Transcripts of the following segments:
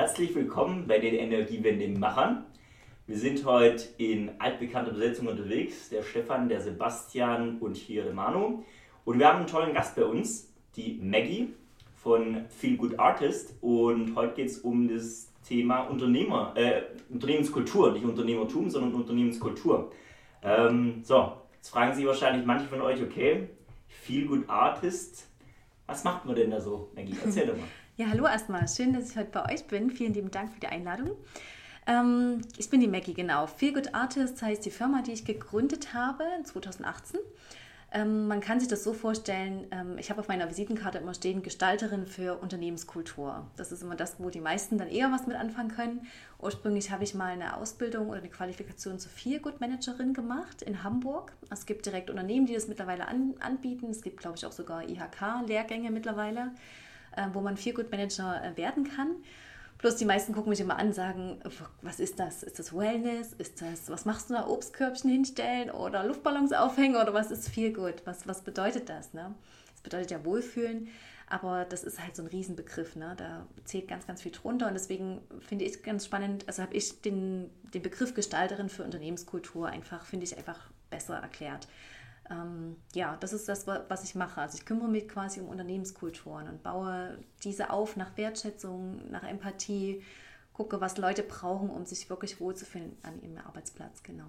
Herzlich willkommen bei den Energiewende-Machern. Wir sind heute in altbekannter Besetzung unterwegs. Der Stefan, der Sebastian und hier der Manu. Und wir haben einen tollen Gast bei uns, die Maggie von Feel Good Artist. Und heute geht es um das Thema Unternehmer, äh, Unternehmenskultur. Nicht Unternehmertum, sondern Unternehmenskultur. Ähm, so, jetzt fragen sich wahrscheinlich manche von euch, okay, Feel Good Artist, was macht man denn da so? Maggie, erzähl doch mal. Ja, hallo erstmal. Schön, dass ich heute bei euch bin. Vielen lieben Dank für die Einladung. Ähm, ich bin die Maggie, genau. Feel Good Artist heißt die Firma, die ich gegründet habe 2018. Ähm, man kann sich das so vorstellen, ähm, ich habe auf meiner Visitenkarte immer stehen, Gestalterin für Unternehmenskultur. Das ist immer das, wo die meisten dann eher was mit anfangen können. Ursprünglich habe ich mal eine Ausbildung oder eine Qualifikation zur Feel Good Managerin gemacht in Hamburg. Es gibt direkt Unternehmen, die das mittlerweile an, anbieten. Es gibt, glaube ich, auch sogar IHK-Lehrgänge mittlerweile. Äh, wo man Feel Good Manager äh, werden kann. Plus die meisten gucken mich immer an und sagen, was ist das? Ist das Wellness? Ist das, was machst du da? Obstkörbchen hinstellen oder Luftballons aufhängen oder was ist Feel Good? Was, was bedeutet das? Ne? Das bedeutet ja Wohlfühlen, aber das ist halt so ein Riesenbegriff. Ne? Da zählt ganz, ganz viel drunter und deswegen finde ich ganz spannend, also habe ich den, den Begriff Gestalterin für Unternehmenskultur einfach, finde ich einfach besser erklärt ähm, ja, das ist das, was ich mache. Also ich kümmere mich quasi um Unternehmenskulturen und baue diese auf nach Wertschätzung, nach Empathie, gucke, was Leute brauchen, um sich wirklich wohlzufinden an ihrem Arbeitsplatz, genau.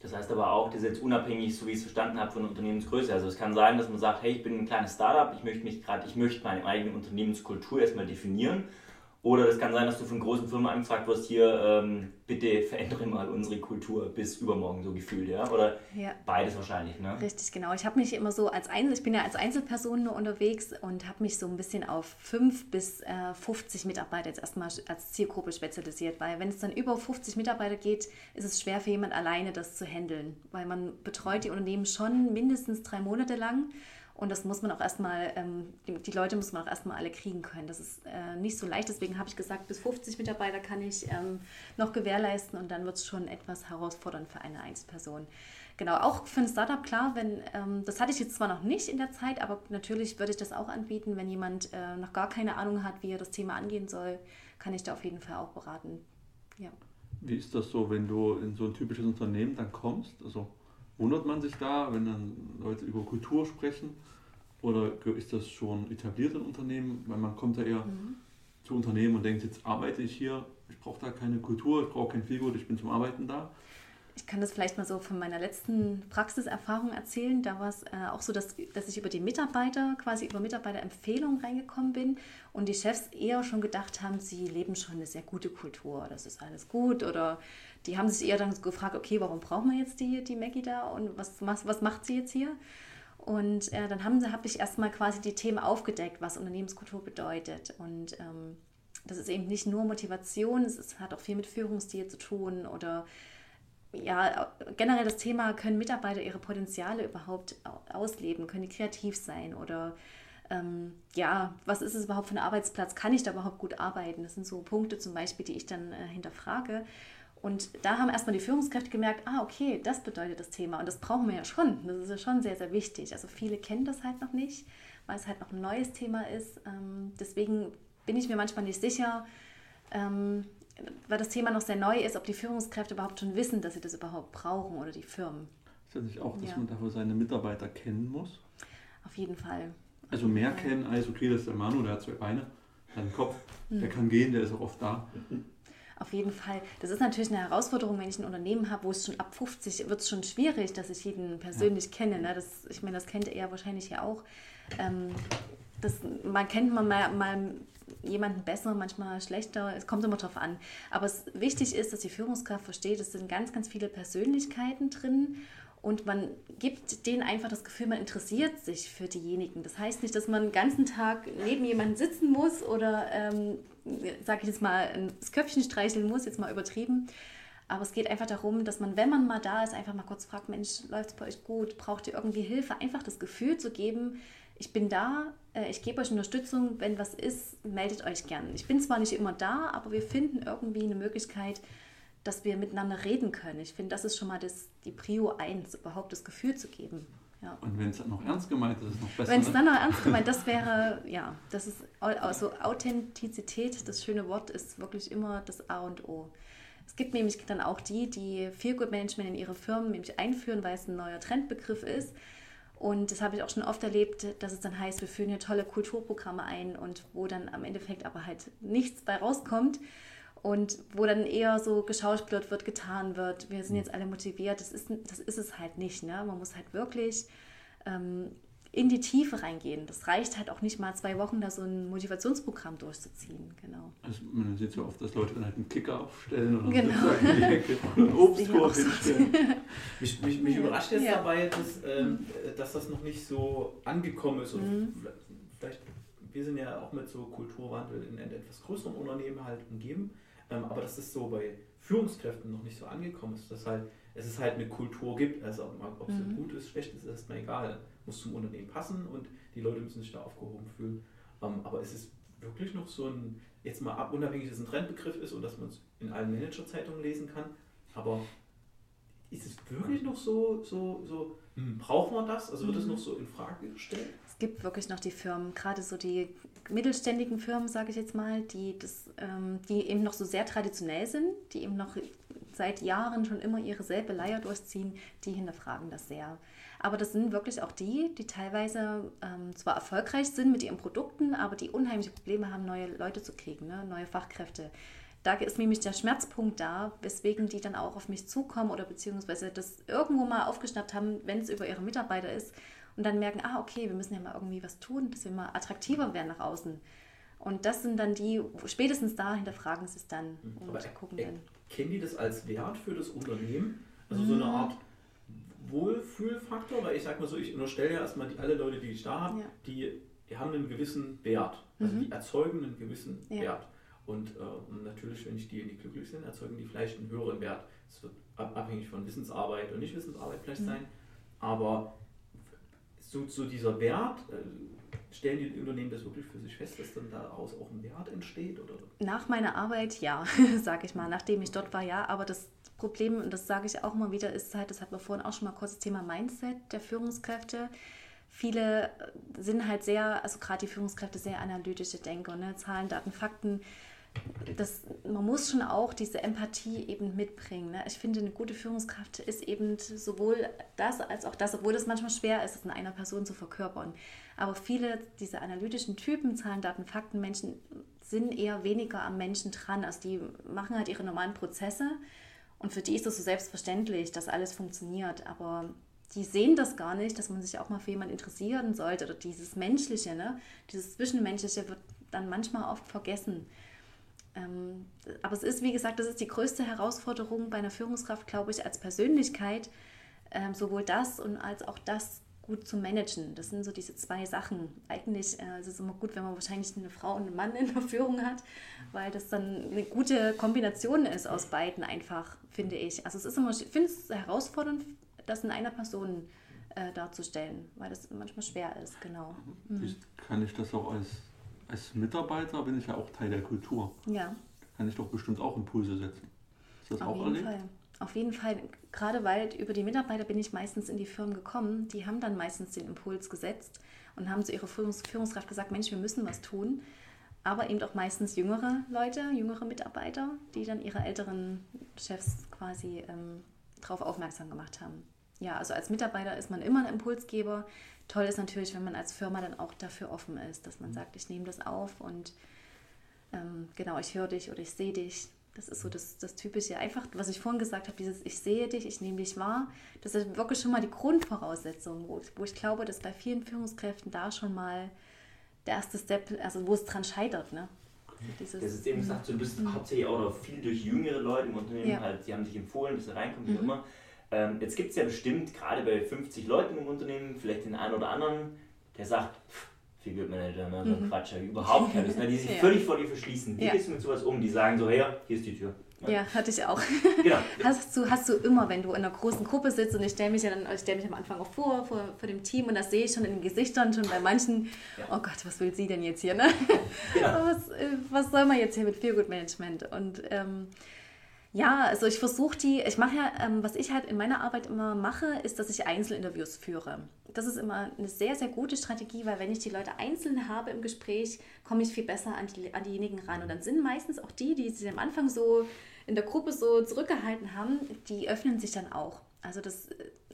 Das heißt aber auch, das ist jetzt unabhängig, so wie ich es verstanden habe, von Unternehmensgröße. Also es kann sein, dass man sagt, hey, ich bin ein kleines Startup, ich möchte mich gerade, ich möchte meine eigene Unternehmenskultur erstmal definieren oder das kann sein, dass du von großen Firmen angefragt wirst, hier, ähm, bitte verändere mal unsere Kultur bis übermorgen, so gefühlt, ja? Oder ja. beides wahrscheinlich, ne? Richtig, genau. Ich habe mich immer so als Einzel, ich bin ja als Einzelperson nur unterwegs und habe mich so ein bisschen auf 5 bis äh, 50 Mitarbeiter jetzt erstmal als Zielgruppe spezialisiert, weil wenn es dann über 50 Mitarbeiter geht, ist es schwer für jemand alleine das zu handeln, weil man betreut die Unternehmen schon mindestens drei Monate lang und das muss man auch erstmal, ähm, die Leute muss man auch erstmal alle kriegen können. Das ist äh, nicht so leicht. Deswegen habe ich gesagt, bis 50 Mitarbeiter kann ich ähm, noch gewährleisten und dann wird es schon etwas herausfordernd für eine Einzelperson. Genau, auch für ein Startup, klar, wenn, ähm, das hatte ich jetzt zwar noch nicht in der Zeit, aber natürlich würde ich das auch anbieten, wenn jemand äh, noch gar keine Ahnung hat, wie er das Thema angehen soll, kann ich da auf jeden Fall auch beraten. Ja. Wie ist das so, wenn du in so ein typisches Unternehmen dann kommst? Also Wundert man sich da, wenn dann Leute über Kultur sprechen? Oder ist das schon etabliert in Unternehmen? Weil man kommt ja eher mhm. zu Unternehmen und denkt, jetzt arbeite ich hier, ich brauche da keine Kultur, ich brauche kein Figur, ich bin zum Arbeiten da. Ich kann das vielleicht mal so von meiner letzten Praxiserfahrung erzählen. Da war es äh, auch so, dass, dass ich über die Mitarbeiter, quasi über Mitarbeiterempfehlungen reingekommen bin und die Chefs eher schon gedacht haben, sie leben schon eine sehr gute Kultur, das ist alles gut oder die haben sich eher dann gefragt, okay, warum brauchen wir jetzt die, die Maggie da und was, was, was macht sie jetzt hier? Und äh, dann habe hab ich erstmal quasi die Themen aufgedeckt, was Unternehmenskultur bedeutet. Und ähm, das ist eben nicht nur Motivation, es ist, hat auch viel mit Führungsstil zu tun oder ja, generell das Thema, können Mitarbeiter ihre Potenziale überhaupt ausleben, können die kreativ sein oder ähm, ja, was ist es überhaupt für ein Arbeitsplatz, kann ich da überhaupt gut arbeiten? Das sind so Punkte zum Beispiel, die ich dann äh, hinterfrage. Und da haben erstmal die Führungskräfte gemerkt, ah, okay, das bedeutet das Thema und das brauchen wir ja schon. Das ist ja schon sehr, sehr wichtig. Also viele kennen das halt noch nicht, weil es halt noch ein neues Thema ist. Ähm, deswegen bin ich mir manchmal nicht sicher, ähm, weil das Thema noch sehr neu ist, ob die Führungskräfte überhaupt schon wissen, dass sie das überhaupt brauchen oder die Firmen. Ist das nicht auch, dass ja. man dafür seine Mitarbeiter kennen muss? Auf jeden Fall. Also mehr kennen als, okay, das ist der Manu, der hat zwei Beine, hat einen Kopf, der mhm. kann gehen, der ist auch oft da. Auf jeden Fall. Das ist natürlich eine Herausforderung, wenn ich ein Unternehmen habe, wo es schon ab 50 wird es schon schwierig, dass ich jeden persönlich ja. kenne. Ne? Das, ich meine, das kennt er wahrscheinlich ja auch. Ähm, das, man kennt man mal, mal jemanden besser, manchmal schlechter. Es kommt immer drauf an. Aber es wichtig ist, dass die Führungskraft versteht, es sind ganz, ganz viele Persönlichkeiten drin und man gibt denen einfach das Gefühl, man interessiert sich für diejenigen. Das heißt nicht, dass man den ganzen Tag neben jemandem sitzen muss oder, ähm, sage ich jetzt mal, das Köpfchen streicheln muss, jetzt mal übertrieben. Aber es geht einfach darum, dass man, wenn man mal da ist, einfach mal kurz fragt, Mensch, läuft es bei euch gut? Braucht ihr irgendwie Hilfe? Einfach das Gefühl zu geben, ich bin da, äh, ich gebe euch Unterstützung, wenn was ist, meldet euch gern. Ich bin zwar nicht immer da, aber wir finden irgendwie eine Möglichkeit, dass wir miteinander reden können. Ich finde, das ist schon mal das, die Prio 1, überhaupt das Gefühl zu geben. Ja. Und wenn es dann noch ernst gemeint ist, ist es noch besser. Wenn es ne? dann noch ernst gemeint, das wäre, ja, das ist also Authentizität, das schöne Wort ist wirklich immer das A und O. Es gibt nämlich dann auch die, die Feel Good Management in ihre Firmen nämlich einführen, weil es ein neuer Trendbegriff ist. Und das habe ich auch schon oft erlebt, dass es dann heißt, wir führen hier tolle Kulturprogramme ein und wo dann am Endeffekt aber halt nichts bei rauskommt und wo dann eher so geschauspielert wird, getan wird, wir sind jetzt alle motiviert. Das ist, das ist es halt nicht. Ne? Man muss halt wirklich ähm, in die Tiefe reingehen. Das reicht halt auch nicht mal zwei Wochen, da so ein Motivationsprogramm durchzuziehen. Genau. Also man sieht so oft, dass Leute dann halt einen Kicker aufstellen oder Genau. einen Obstkorb hinstellen. Mich, mich, mich Ja. überrascht jetzt Ja. dabei, dass, ähm, dass das noch nicht so angekommen ist. Und Mhm. vielleicht, wir sind ja auch mit so Kulturwandel in etwas größeren Unternehmen halt umgeben, ähm, aber dass das so bei Führungskräften noch nicht so angekommen ist, dass halt, es ist halt eine Kultur gibt, also ob es Mhm. gut ist, schlecht ist, ist erstmal egal. Muss zum Unternehmen passen und die Leute müssen sich da aufgehoben fühlen. Ähm, aber es ist wirklich noch so ein, jetzt mal ab, unabhängig, dass es ein Trendbegriff ist und dass man es in allen Managerzeitungen lesen kann, aber ist es wirklich noch so, so, so hm, braucht man das? Also wird es Mhm. noch so in Frage gestellt? Es gibt wirklich noch die Firmen, gerade so die mittelständigen Firmen, sage ich jetzt mal, die, das, ähm, die eben noch so sehr traditionell sind, die eben noch seit Jahren schon immer ihre selbe Leier durchziehen, die hinterfragen das sehr. Aber das sind wirklich auch die, die teilweise ähm, zwar erfolgreich sind mit ihren Produkten, aber die unheimliche Probleme haben, neue Leute zu kriegen, ne? neue Fachkräfte. Da ist nämlich der Schmerzpunkt da, weswegen die dann auch auf mich zukommen oder beziehungsweise das irgendwo mal aufgeschnappt haben, wenn es über ihre Mitarbeiter ist und dann merken, ah, okay, wir müssen ja mal irgendwie was tun, dass wir mal attraktiver werden nach außen. Und das sind dann die, spätestens da hinterfragen sie es dann und Aber gucken äh, dann. Kennen die das als Wert für das Unternehmen? Also so eine Mhm. Art Wohlfühlfaktor? Weil ich sag mal so, ich unterstelle ja erstmal, die, alle Leute, die ich da habe, Ja. die, die haben einen gewissen Wert. Also Mhm. die erzeugen einen gewissen Ja. Wert. Und, äh, natürlich, wenn ich die, die glücklich sind, erzeugen die vielleicht einen höheren Wert. Es wird ab, abhängig von Wissensarbeit und Nicht-Wissensarbeit vielleicht Mhm. sein. Aber so, so dieser Wert, äh, stellen die Unternehmen das wirklich für sich fest, dass dann daraus auch ein Wert entsteht? Oder? Nach meiner Arbeit, ja, sage ich mal. Nachdem ich dort war, ja. Aber das Problem, und das sage ich auch immer wieder, ist halt, das hatten wir vorhin auch schon mal kurz, das Thema Mindset der Führungskräfte. Viele äh, sind halt sehr, also gerade die Führungskräfte, sehr analytische Denker, ne? Zahlen, Daten, Fakten. Das, man muss schon auch diese Empathie eben mitbringen. Ne? Ich finde, eine gute Führungskraft ist eben sowohl das als auch das, obwohl das manchmal schwer ist, es in einer Person zu verkörpern. Aber viele dieser analytischen Typen, Zahlen, Daten, Fakten, Menschen sind eher weniger am Menschen dran. Also die machen halt ihre normalen Prozesse und für die ist das so selbstverständlich, dass alles funktioniert. Aber die sehen das gar nicht, dass man sich auch mal für jemanden interessieren sollte. Oder dieses Menschliche, ne? dieses Zwischenmenschliche wird dann manchmal oft vergessen. Ähm, aber es ist, wie gesagt, das ist die größte Herausforderung bei einer Führungskraft, glaube ich, als Persönlichkeit, ähm, sowohl das und als auch das gut zu managen. Das sind so diese zwei Sachen. Eigentlich äh, ist es immer gut, wenn man wahrscheinlich eine Frau und einen Mann in der Führung hat, weil das dann eine gute Kombination ist aus beiden einfach, finde ich. Also es ist immer, ich finde es herausfordernd, das in einer Person äh, darzustellen, weil das manchmal schwer ist, genau. Ich, kann ich das auch als, als Mitarbeiter, bin ich ja auch Teil der Kultur. Ja. Kann ich doch bestimmt auch Impulse setzen. Ist das Auf auch jeden erlebt? Fall. Auf jeden Fall. Gerade weil über die Mitarbeiter bin ich meistens in die Firmen gekommen. Die haben dann meistens den Impuls gesetzt und haben zu ihrer Führungs Führungskraft gesagt, Mensch, wir müssen was tun. Aber eben auch meistens jüngere Leute, jüngere Mitarbeiter, die dann ihre älteren Chefs quasi ähm, darauf aufmerksam gemacht haben. Ja, also als Mitarbeiter ist man immer ein Impulsgeber. Toll ist natürlich, wenn man als Firma dann auch dafür offen ist, dass man sagt, ich nehme das auf und ähm, genau, ich höre dich oder ich sehe dich. Das ist so das, das Typische. Einfach, was ich vorhin gesagt habe, dieses Ich sehe dich, ich nehme dich wahr. Das ist wirklich schon mal die Grundvoraussetzung, wo, wo ich glaube, dass bei vielen Führungskräften da schon mal der erste Step, also wo es dran scheitert. Ne? Dieses, Das ist eben gesagt, du bist hauptsächlich auch noch viel durch jüngere Leute im Unternehmen, Ja. halt, die haben dich empfohlen, dass du reinkommst, wie Mhm. immer. Ähm, jetzt gibt es ja bestimmt, gerade bei 50 Leuten im Unternehmen, vielleicht den einen oder anderen, der sagt, pff, Figure Manager, ne, so ein Mhm. Quatsch, überhaupt keine Lust, ne, die sich Ja. völlig vor dir verschließen. Wie Ja. gehst du mit sowas um? Die sagen so, her, hier ist die Tür. Ja, hatte ich auch. Genau. Hast du, hast du immer, wenn du in einer großen Gruppe sitzt und ich stelle mich ja dann, ich stelle mich am Anfang auch vor, vor, vor dem Team und das sehe ich schon in den Gesichtern, schon bei manchen, Ja. oh Gott, was will sie denn jetzt hier, ne? Was, äh, was soll man jetzt hier mit Feelgood Management? Und ähm, Ja, also ich versuche die, ich mache ja, ähm, was ich halt in meiner Arbeit immer mache, ist, dass ich Einzelinterviews führe. Das ist immer eine sehr, sehr gute Strategie, weil wenn ich die Leute einzeln habe im Gespräch, komme ich viel besser an, die, an diejenigen ran. Und dann sind meistens auch die, die sich am Anfang so in der Gruppe so zurückgehalten haben, die öffnen sich dann auch. Also das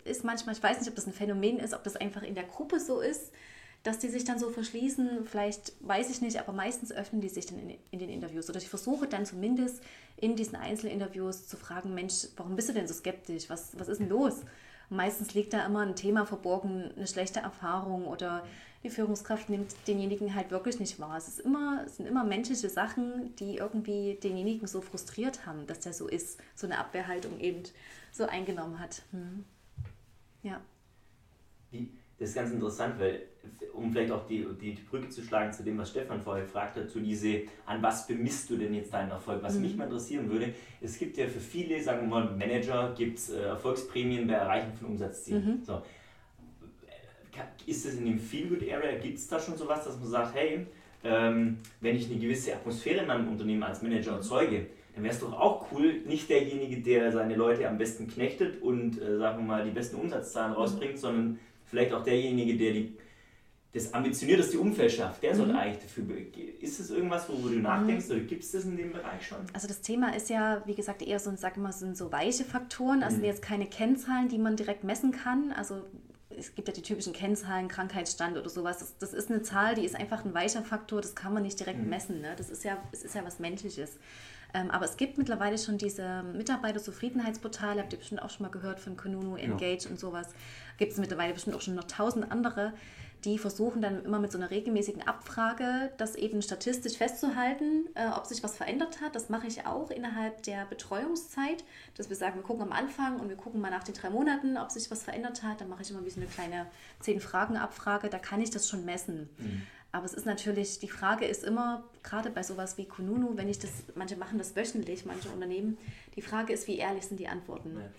ist manchmal, ich weiß nicht, ob das ein Phänomen ist, ob das einfach in der Gruppe so ist, dass die sich dann so verschließen. Vielleicht weiß ich nicht, aber meistens öffnen die sich dann in, in den Interviews. Oder ich versuche dann zumindest in diesen Einzelinterviews zu fragen, Mensch, warum bist du denn so skeptisch? Was, was ist denn los? Meistens liegt da immer ein Thema verborgen, eine schlechte Erfahrung oder die Führungskraft nimmt denjenigen halt wirklich nicht wahr. Es, ist immer, es sind immer menschliche Sachen, die irgendwie denjenigen so frustriert haben, dass der so ist, so eine Abwehrhaltung eben so eingenommen hat. Hm. Ja. Das ist ganz interessant, weil, um vielleicht auch die, die, die, Brücke zu schlagen zu dem, was Stefan vorher fragte, zu diese, an was bemisst du denn jetzt deinen Erfolg? Was mhm. mich mal interessieren würde, es gibt ja für viele, sagen wir mal, Manager, gibt es äh, Erfolgsprämien bei Erreichen von Umsatzzielen. Mhm. So. Ist das in dem Feel-Good-Area, gibt es da schon sowas, dass man sagt, hey, ähm, wenn ich eine gewisse Atmosphäre in meinem Unternehmen als Manager mhm. erzeuge, dann wäre es doch auch cool, nicht derjenige, der seine Leute am besten knechtet und, äh, sagen wir mal, die besten Umsatzzahlen mhm. rausbringt, sondern vielleicht auch derjenige, der die, das ambitionierteste Umfeld schafft, der mhm. soll eigentlich dafür. Ist das irgendwas, worüber du nachdenkst mhm. oder gibt es das in dem Bereich schon? Also das Thema ist ja, wie gesagt, eher so, sag mal, sind so weiche Faktoren, also mhm. jetzt keine Kennzahlen, die man direkt messen kann. Also es gibt ja die typischen Kennzahlen, Krankheitsstand oder sowas. Das, das, ist eine Zahl, die ist einfach ein weicher Faktor, das kann man nicht direkt mhm. messen. Ne? Das ist ja, es ist ja was Menschliches. Ähm, aber es gibt mittlerweile schon diese Mitarbeiterzufriedenheitsportale, habt ihr bestimmt auch schon mal gehört von Kununu, Engage ja. und sowas. Gibt es mittlerweile bestimmt auch schon noch tausend andere, die versuchen dann immer mit so einer regelmäßigen Abfrage, das eben statistisch festzuhalten, äh, ob sich was verändert hat. Das mache ich auch innerhalb der Betreuungszeit, dass wir sagen, wir gucken am Anfang und wir gucken mal nach den drei Monaten, ob sich was verändert hat. Dann mache ich immer wie so eine kleine Zehn-Fragen-Abfrage, da kann ich das schon messen. Mhm. Aber es ist natürlich, die Frage ist immer, gerade bei sowas wie Kununu, wenn ich das, manche machen das wöchentlich, manche Unternehmen, die Frage ist, wie ehrlich sind die Antworten? Ja.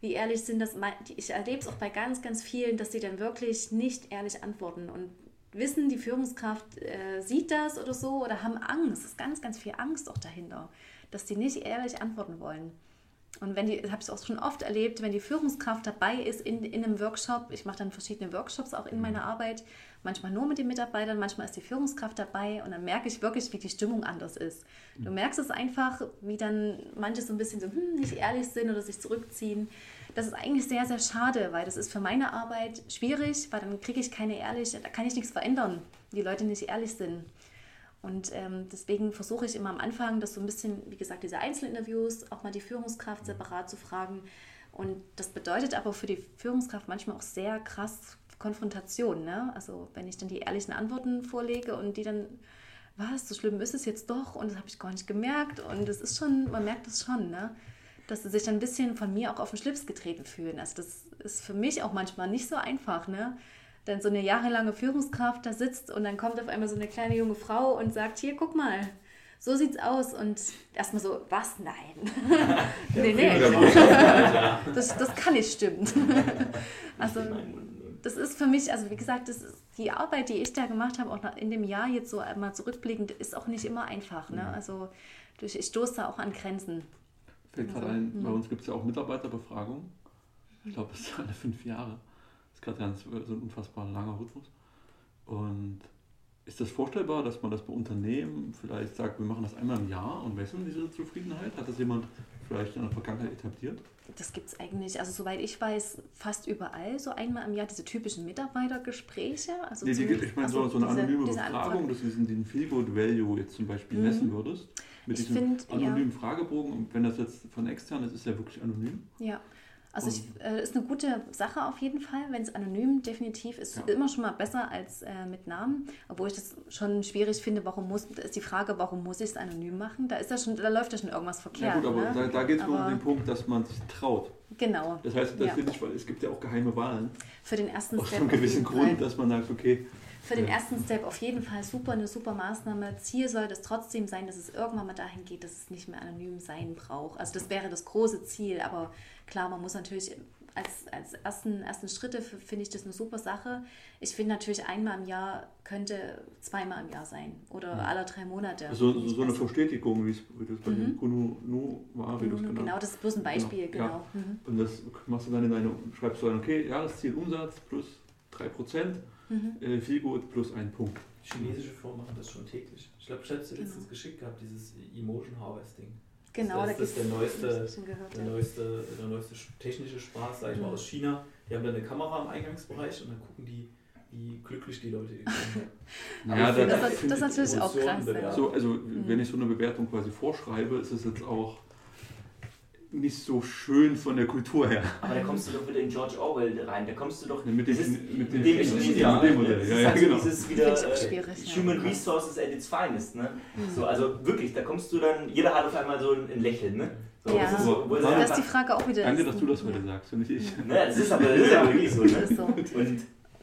Wie ehrlich sind das? Ich erlebe es auch bei ganz, ganz vielen, dass sie dann wirklich nicht ehrlich antworten und wissen, die Führungskraft äh, sieht das oder so oder haben Angst. Es ist ganz, ganz viel Angst auch dahinter, dass die nicht ehrlich antworten wollen. Und wenn die, habe ich auch schon oft erlebt, wenn die Führungskraft dabei ist in, in einem Workshop, ich mache dann verschiedene Workshops auch in mhm. meiner Arbeit, manchmal nur mit den Mitarbeitern, manchmal ist die Führungskraft dabei und dann merke ich wirklich, wie die Stimmung anders ist. Du mhm. merkst es einfach, wie dann manche so ein bisschen so hm, nicht ehrlich sind oder sich zurückziehen. Das ist eigentlich sehr, sehr schade, weil das ist für meine Arbeit schwierig, weil dann kriege ich keine ehrliche, da kann ich nichts verändern, die Leute nicht ehrlich sind. Und ähm, deswegen versuche ich immer am Anfang, das so ein bisschen, wie gesagt, diese Einzelinterviews, auch mal die Führungskraft separat zu fragen. Und das bedeutet aber für die Führungskraft manchmal auch sehr krass Konfrontation. Ne? Also wenn ich dann die ehrlichen Antworten vorlege und die dann, was, so schlimm ist es jetzt doch und das habe ich gar nicht gemerkt. Und es ist schon, man merkt es schon, ne? dass sie sich dann ein bisschen von mir auch auf den Schlips getreten fühlen. Also das ist für mich auch manchmal nicht so einfach. Ne? dann so eine jahrelange Führungskraft da sitzt und dann kommt auf einmal so eine kleine junge Frau und sagt, hier, guck mal, so sieht's aus. Und erstmal so, was? Nein. nee, nee. das, das kann nicht stimmen. also, das ist für mich, also wie gesagt, das ist die Arbeit, die ich da gemacht habe, auch in dem Jahr jetzt so einmal zurückblickend, ist auch nicht immer einfach. Ne? Also, ich stoße da auch an Grenzen. Fällt gerade also, ein, bei uns gibt es ja auch Mitarbeiterbefragungen. Ich glaube, es ist alle fünf Jahre ist gerade ganz so ein unfassbar langer Rhythmus. Und ist das vorstellbar, dass man das bei Unternehmen vielleicht sagt, wir machen das einmal im Jahr und messen diese Zufriedenheit? Hat das jemand vielleicht in der Vergangenheit etabliert? Das gibt es eigentlich, also soweit ich weiß, fast überall so einmal im Jahr diese typischen Mitarbeitergespräche. Also nee, die, ich meine so, so eine diese, anonyme diese Befragung, dass du diesen Feelgood Value jetzt zum Beispiel mhm. messen würdest. Mit ich diesem find, anonymen ja. Fragebogen. Und wenn das jetzt von extern ist, ist ja wirklich anonym. Ja. Also es äh, ist eine gute Sache auf jeden Fall, wenn es anonym definitiv ist, ja. immer schon mal besser als äh, mit Namen. Obwohl ich das schon schwierig finde, warum muss, ist die Frage, warum muss ich es anonym machen? Da ist ja schon, da läuft ja schon irgendwas verkehrt. Ja gut, aber ne? da, da geht es nur um den Punkt, dass man sich traut. Genau. Das heißt, das ja. finde ich, weil es gibt ja auch geheime Wahlen. Für den ersten Aus Step. Aus einem gewissen Grund, dass man sagt, okay, für den ersten Step auf jeden Fall super, eine super Maßnahme. Ziel soll das trotzdem sein, dass es irgendwann mal dahin geht, dass es nicht mehr anonym sein braucht. Also das wäre das große Ziel, aber klar, man muss natürlich als, als ersten, ersten Schritte finde ich das eine super Sache. Ich finde natürlich einmal im Jahr könnte zweimal im Jahr sein oder alle drei Monate. So, so, so eine besser. Verstetigung, wie es wie das bei dem Kunu Nu war, wie Mhm, genannt Genau, das ist bloß ein Beispiel, Genau, genau. Mhm. Und das machst du dann in deine, schreibst du dann, okay, Jahresziel Umsatz plus 3%, Mhm. äh, viel gut plus ein Punkt. Chinesische Firmen machen das schon täglich. Ich glaube, ich habe es dir Genau. letztens geschickt gehabt, dieses Emotion Harvesting. Genau, das, da das ist der neueste, gehört, der ja. neueste, der neueste technische Spaß, sag ich mal, Mhm. aus China. Die haben da eine Kamera im Eingangsbereich und dann gucken die, wie glücklich die Leute sind. Ja, Das, das ist natürlich auch krass. Ja. So, also wenn ich so eine Bewertung quasi vorschreibe, ist es jetzt auch nicht so schön von der Kultur her. Aber da kommst du doch wieder in George Orwell rein. Da kommst du doch Mit dem- ist- mit dem dem Chinesen, Chinesen, ja, mit dem Modell. Das Ja, ist ja, halt so genau. dieses wieder äh, schwierig, ja. Human Resources at its finest. Ne? Mhm. So, also wirklich, da kommst du dann, jeder hat auf einmal so ein, ein Lächeln. Ne? So, Ja. das ist so, wo Das ist die Frage auch wieder. Danke, ist- dass du das heute sagst und nicht ich. ne, das ist aber das ist ja wirklich so. Das Ne? ist so. Und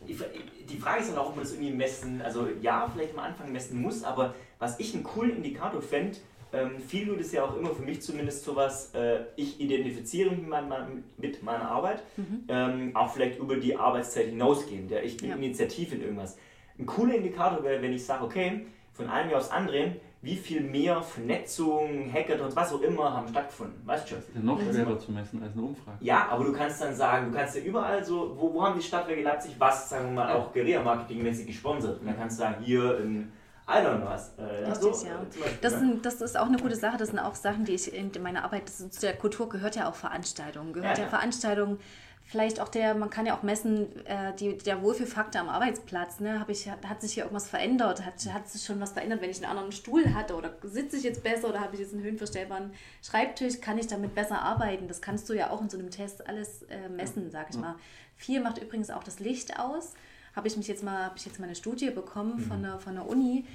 die Frage ist dann auch, ob man das irgendwie messen, also ja, vielleicht am Anfang messen muss, aber was ich einen coolen Indikator fände, ähm, viel gut ist ja auch immer für mich zumindest sowas, äh, ich identifiziere mich mit, mein, mit meiner Arbeit, Mhm. ähm, auch vielleicht über die Arbeitszeit hinausgehend, ja, ich bin Ja. initiativ in irgendwas. Ein cooler Indikator wäre, wenn ich sage, okay, von einem Jahr aufs andere, wie viel mehr Vernetzung, Hackathons, was auch immer haben stattgefunden, weißt du schon? Ja noch schwerer zu messen als eine Umfrage. Ja, aber du kannst dann sagen, du kannst ja überall so, wo, wo haben die Stadtwerke Leipzig was, sagen wir mal, auch Guerilla-Marketing-mäßig gesponsert. Und dann kannst du sagen, hier in, I don't know was. Äh, Richtig, so, ja. äh, Beispiel, Das, sind, das ist auch eine gute Sache. Das sind auch Sachen, die ich in meiner Arbeit, das zu der Kultur gehört ja auch Veranstaltungen. Gehört Ja, ja, ja. Veranstaltungen, vielleicht auch der, man kann ja auch messen, äh, die, der Wohlfühlfaktor am Arbeitsplatz. Ne? Hab ich, hat sich hier irgendwas verändert? Hat, hat sich schon was verändert, wenn ich einen anderen Stuhl hatte? Oder sitze ich jetzt besser? Oder habe ich jetzt einen höhenverstellbaren Schreibtisch? Kann ich damit besser arbeiten? Das kannst du ja auch in so einem Test alles äh, messen, sag ich mal. Viel macht übrigens auch das Licht aus. Habe ich mich jetzt mal, habe ich jetzt mal eine Studie bekommen von, der, von der Uni,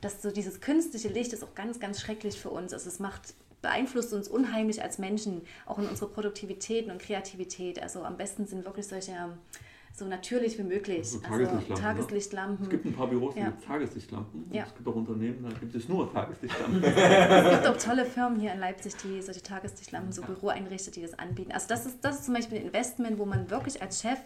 dass so dieses künstliche Licht ist auch ganz, ganz schrecklich für uns. Also es macht, beeinflusst uns unheimlich als Menschen, auch in unserer Produktivität und Kreativität. Also am besten sind wirklich solche so natürlich wie möglich. So also Tageslichtlampen, ne? Tageslichtlampen. Es gibt ein paar Büros, die Ja. gibt Tageslichtlampen. Ja. Es gibt auch Unternehmen, da gibt es nur Tageslichtlampen. Es gibt auch tolle Firmen hier in Leipzig, die solche Tageslichtlampen, so Büro einrichtet, die das anbieten. Also das ist, das ist zum Beispiel ein Investment, wo man wirklich als Chef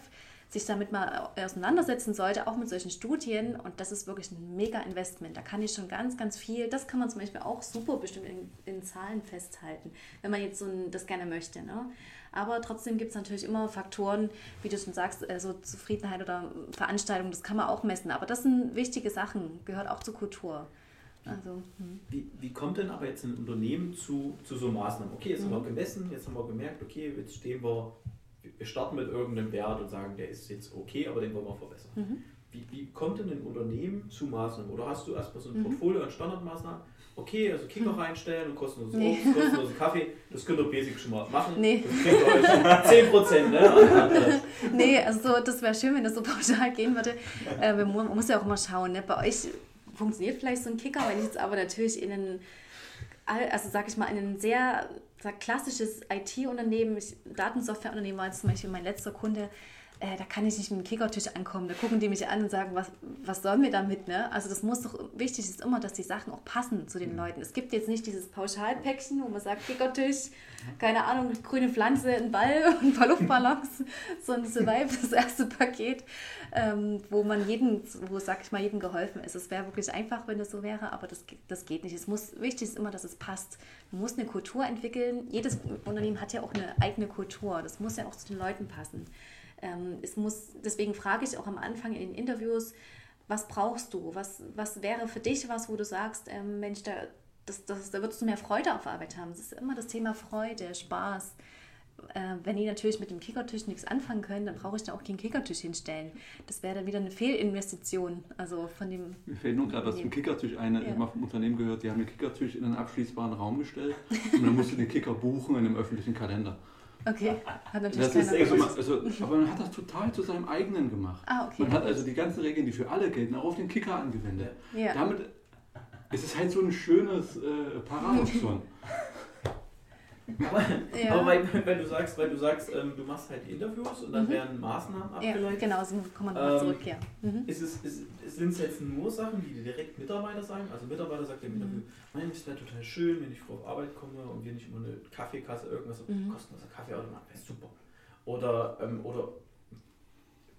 sich damit mal auseinandersetzen sollte, auch mit solchen Studien. Und das ist wirklich ein mega Investment. Da kann ich schon ganz, ganz viel, das kann man zum Beispiel auch super bestimmt in, in Zahlen festhalten, wenn man jetzt so ein, das gerne möchte. Ne? Aber trotzdem gibt es natürlich immer Faktoren, wie du schon sagst, äh, so Zufriedenheit oder Veranstaltung, das kann man auch messen. Aber das sind wichtige Sachen, gehört auch zur Kultur. Also, hm. Wie, wie kommt denn aber jetzt ein Unternehmen zu, zu so Maßnahmen? Okay, jetzt haben wir gemessen, jetzt haben wir gemerkt, okay, jetzt stehen wir, wir starten mit irgendeinem Wert und sagen, der ist jetzt okay, aber den wollen wir verbessern. Wie, wie kommt denn ein Unternehmen zu Maßnahmen? Oder hast du erstmal so ein Portfolio an Standardmaßnahmen? Okay, also Kicker reinstellen und kostenloses Nee. Obst, kostenlosen Kaffee, das könnt ihr basic schon mal machen. Nee. Das kriegt euch 10%, ne? Nee, also das wäre schön, wenn das so pauschal gehen würde. Äh, man mu- man muss ja auch immer schauen. Ne? Bei euch funktioniert vielleicht so ein Kicker, wenn ich jetzt aber natürlich in ein, all- also sag ich mal, in ein sehr klassisches IT-Unternehmen, Datensoftwareunternehmen war jetzt zum Beispiel mein letzter Kunde, äh, da kann ich nicht mit dem Kickertisch ankommen. Da gucken die mich an und sagen, was, was sollen wir damit? Ne? Also das muss doch, wichtig ist immer, dass die Sachen auch passen zu den Leuten. Es gibt jetzt nicht dieses Pauschalpäckchen, wo man sagt, Kickertisch, keine Ahnung, grüne Pflanze, ein Ball und ein paar Luftballons, sondern Survive, das erste Paket, ähm, wo man jeden, wo, sag ich mal, jedem geholfen ist. Es wäre wirklich einfach, wenn das so wäre, aber das, das geht nicht. Es muss, wichtig ist immer, dass es passt. Man muss eine Kultur entwickeln. Jedes Unternehmen hat ja auch eine eigene Kultur. Das muss ja auch zu den Leuten passen. Ähm, es muss, deswegen frage ich auch am Anfang in den Interviews, was brauchst du? Was, was wäre für dich was, wo du sagst, ähm, Mensch, da, das, das, da würdest du mehr Freude auf Arbeit haben? Das ist immer das Thema Freude, Spaß. Äh, wenn die natürlich mit dem Kickertisch nichts anfangen können, dann brauche ich da auch keinen Kickertisch hinstellen. Das wäre dann wieder eine Fehlinvestition. Also von dem. Mir fällt nur gerade was zum Kickertisch ein. Ich Ja. habe mal vom Unternehmen gehört, die haben den Kickertisch in einen abschließbaren Raum gestellt und dann musst du den Kicker buchen in einem öffentlichen Kalender. Okay, hat natürlich Das ist, keiner. also, man- also, aber man hat das total zu seinem eigenen gemacht. Ah, okay. Man hat also die ganzen Regeln, die für alle gelten, auch auf den Kicker angewendet. Ja. Damit ist es halt so ein schönes äh, Paradoxon. Aber, Ja. aber weil, weil du sagst, weil du sagst, ähm, du machst halt die Interviews und dann Mhm. werden Maßnahmen ja, abgeleitet. genau, so kommen wir nochmal Ähm, zurück hier. Mhm. Ist es, ist, sind es jetzt nur Sachen, die dir direkt Mitarbeiter sagen? Also Mitarbeiter sagt im Mhm. Interview, nein, es wäre total schön, wenn ich früh auf Arbeit komme und wir nicht immer eine Kaffeekasse, irgendwas, Mhm. kostenloser Kaffeeautomat, wäre super. Oder, ähm, oder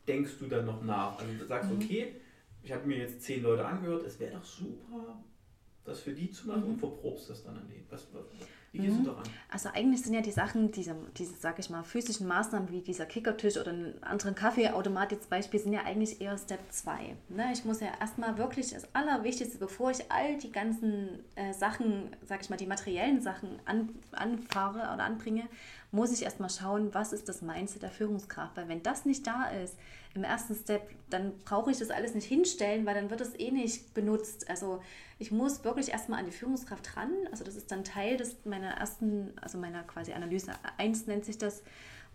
denkst du dann noch nach? Also du sagst, Mhm. okay, ich habe mir jetzt zehn Leute angehört, es wäre doch super, das für die zu machen Mhm. und verprobst das dann an denen. Was, was, wie gehst du daran? Also eigentlich sind ja die Sachen, diese, diese sag ich mal, physischen Maßnahmen wie dieser Kickertisch oder einen anderen Kaffeeautomat jetzt Beispiel, sind ja eigentlich eher Step 2. Ne? Ich muss ja erstmal wirklich das Allerwichtigste, bevor ich all die ganzen äh, Sachen, sag ich mal, die materiellen Sachen an, anfahre oder anbringe, muss ich erstmal schauen, was ist das Mindset der Führungskraft. Weil wenn das nicht da ist, im ersten Step, dann brauche ich das alles nicht hinstellen, weil dann wird es eh nicht benutzt. Also ich muss wirklich erstmal an die Führungskraft ran. Also das ist dann Teil des, meiner ersten, also meiner quasi Analyse 1 nennt sich das,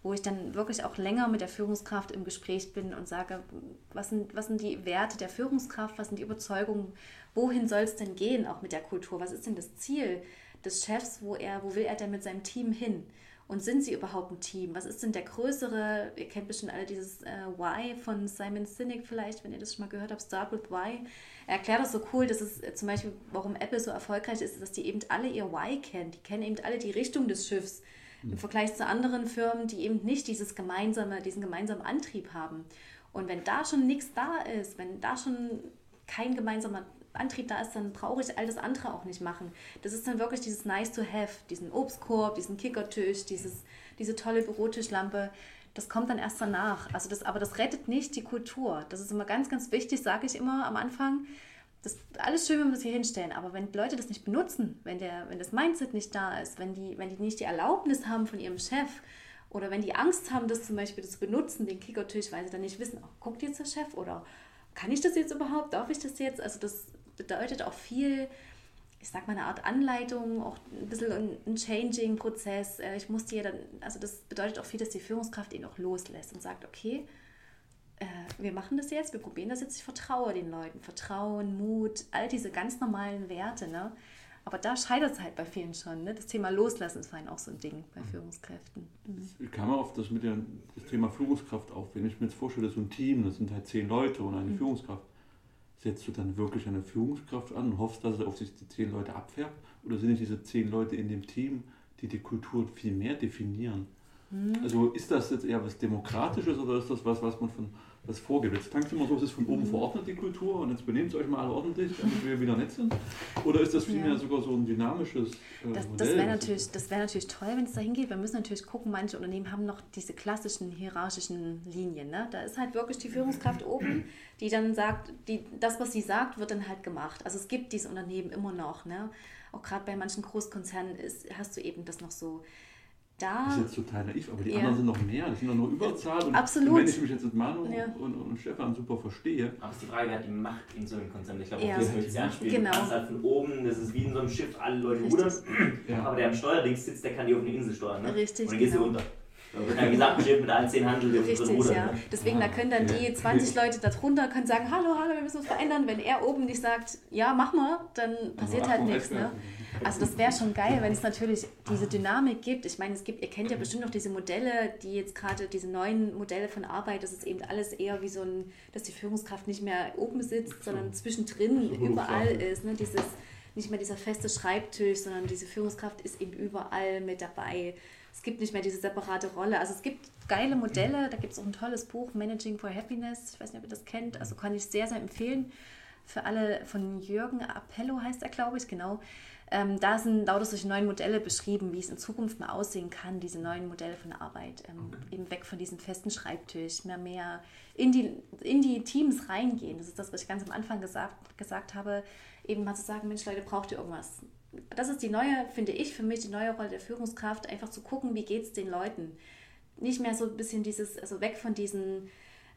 wo ich dann wirklich auch länger mit der Führungskraft im Gespräch bin und sage, was sind, was sind die Werte der Führungskraft, was sind die Überzeugungen, wohin soll es denn gehen, auch mit der Kultur, was ist denn das Ziel des Chefs, wo er, wo will er denn mit seinem Team hin? Und sind sie überhaupt ein Team? Was ist denn der größere, ihr kennt bestimmt alle dieses äh, Why von Simon Sinek vielleicht, wenn ihr das schon mal gehört habt, Start with Why. Er erklärt das so cool, dass es äh, zum Beispiel, warum Apple so erfolgreich ist, dass die eben alle ihr Why kennen. Die kennen eben alle die Richtung des Schiffs im Vergleich zu anderen Firmen, die eben nicht dieses gemeinsame, diesen gemeinsamen Antrieb haben. Und wenn da schon nichts da ist, wenn da schon kein gemeinsamer Antrieb da ist, dann brauche ich all das andere auch nicht machen. Das ist dann wirklich dieses Nice to Have, diesen Obstkorb, diesen Kickertisch, dieses, diese tolle Bürotischlampe. Das kommt dann erst danach. Also das, aber das rettet nicht die Kultur. Das ist immer ganz, ganz wichtig, sage ich immer am Anfang. Das ist alles schön, wenn wir das hier hinstellen, aber wenn Leute das nicht benutzen, wenn, der, wenn das Mindset nicht da ist, wenn die, wenn die nicht die Erlaubnis haben von ihrem Chef oder wenn die Angst haben, das zum Beispiel zu benutzen, den Kickertisch, weil sie dann nicht wissen, oh, guckt jetzt der Chef oder kann ich das jetzt überhaupt, darf ich das jetzt? Also das bedeutet auch viel, ich sag mal eine Art Anleitung, auch ein bisschen ein, Changing-Prozess. Äh, Ich muss dir dann, also das bedeutet auch viel, dass die Führungskraft ihn auch loslässt und sagt, okay, äh, wir machen das jetzt, wir probieren das jetzt, ich vertraue den Leuten. Vertrauen, Mut, all diese ganz normalen Werte. Ne? Aber da scheitert es halt bei vielen schon. Ne? Das Thema Loslassen ist vor allem auch so ein Ding bei Führungskräften. Mhm. Ich kam auf das mit der, das Thema Führungskraft auf. Wenn ich mir jetzt vorstelle, so ein Team, das sind halt zehn Leute und eine Führungskraft, setzt du dann wirklich eine Führungskraft an und hoffst, dass er auf sich die zehn Leute abfärbt? Oder sind es diese zehn Leute in dem Team, die die Kultur viel mehr definieren? Also ist das jetzt eher was Demokratisches oder ist das was, was man von was vorgibt? Jetzt klingt immer so, es ist von oben verordnet, die Kultur, und jetzt benehmt euch mal alle ordentlich, damit wir wieder nett sind. Oder ist das vielmehr Ja. sogar so ein dynamisches äh, Das, das wäre natürlich, das wär natürlich toll, wenn es dahin geht. Wir müssen natürlich gucken, manche Unternehmen haben noch diese klassischen hierarchischen Linien. Ne? Da ist halt wirklich die Führungskraft oben, die dann sagt, die, das, was sie sagt, wird dann halt gemacht. Also es gibt diese Unternehmen immer noch. Ne? Auch gerade bei manchen Großkonzernen ist, hast du eben das noch so. Da, Das ist jetzt total naiv, aber die Ja. anderen sind noch mehr, das sind doch nur Überzahl. Und Absolut. wenn ich mich jetzt mit Manu Ja. und, und Stefan super verstehe, Aber es ist die Frage, wer hat die Macht in so einem Konzern? Ich glaube, Ja. auf das ich anspielen. Genau. Du halt von oben, das ist wie in so einem Schiff, alle Leute rudern. Ja. Aber der am Steuerdings sitzt, der kann die auf eine Insel steuern. Ne? Richtig, Und dann gehst du genau. Unter. Dann wird ein gesamtes Schiff mit allen zehn Handeln und Richtig, rudern. ja. Deswegen, da können dann die 20 Leute darunter können sagen, hallo, hallo, wir müssen was verändern. Wenn er oben nicht sagt, ja, mach mal, dann passiert halt Achtung, nichts. Ne? Also das wäre schon geil, wenn es natürlich diese Dynamik gibt. Ich meine, es gibt, ihr kennt ja bestimmt noch diese Modelle, die jetzt gerade, diese neuen Modelle von Arbeit, das ist eben alles eher wie so ein, dass die Führungskraft nicht mehr oben sitzt, sondern zwischendrin überall ist. Ne? Dieses, nicht mehr dieser feste Schreibtisch, sondern diese Führungskraft ist eben überall mit dabei. Es gibt nicht mehr diese separate Rolle. Also es gibt geile Modelle, da gibt es auch ein tolles Buch, Managing for Happiness. Ich weiß nicht, ob ihr das kennt. Also kann ich sehr, sehr empfehlen. Für alle von Jürgen Appello heißt er, glaube ich, genau. Ähm, da sind lauter solche neuen Modelle beschrieben, wie es in Zukunft mal aussehen kann, diese neuen Modelle von Arbeit. Ähm, Eben weg von diesem festen Schreibtisch, mehr, mehr in die, in die Teams reingehen. Das ist das, was ich ganz am Anfang gesagt, gesagt habe. Eben mal zu sagen, Mensch, Leute, braucht ihr irgendwas? Das ist die neue, finde ich, für mich die neue Rolle der Führungskraft, einfach zu gucken, wie geht es den Leuten. Nicht mehr so ein bisschen dieses, also weg von diesen,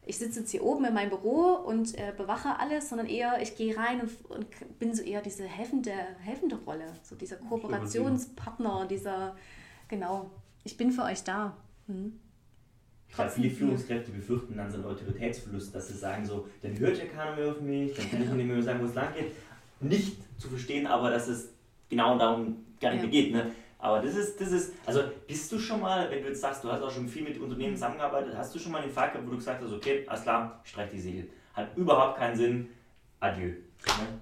ich sitze jetzt hier oben in meinem Büro und äh, bewache alles, sondern eher, ich gehe rein und, und bin so eher diese helfende, helfende Rolle, so dieser Kooperationspartner, dieser, genau, ich bin für euch da. Hm. Glaube, viele Führungskräfte befürchten dann so einen Autoritätsverlust, dass sie sagen so, dann hört ja keiner mehr auf mich, dann kann ich nicht mehr sagen, wo es lang geht. Nicht zu verstehen, aber dass es genau darum gar nicht Ja. mehr geht. Ne? Aber das ist, das ist, also bist du schon mal, wenn du jetzt sagst, du hast auch schon viel mit Unternehmen zusammengearbeitet, hast du schon mal den Fall gehabt, wo du gesagt hast, okay, alles klar, ich streich die Segel. Hat überhaupt keinen Sinn, adieu.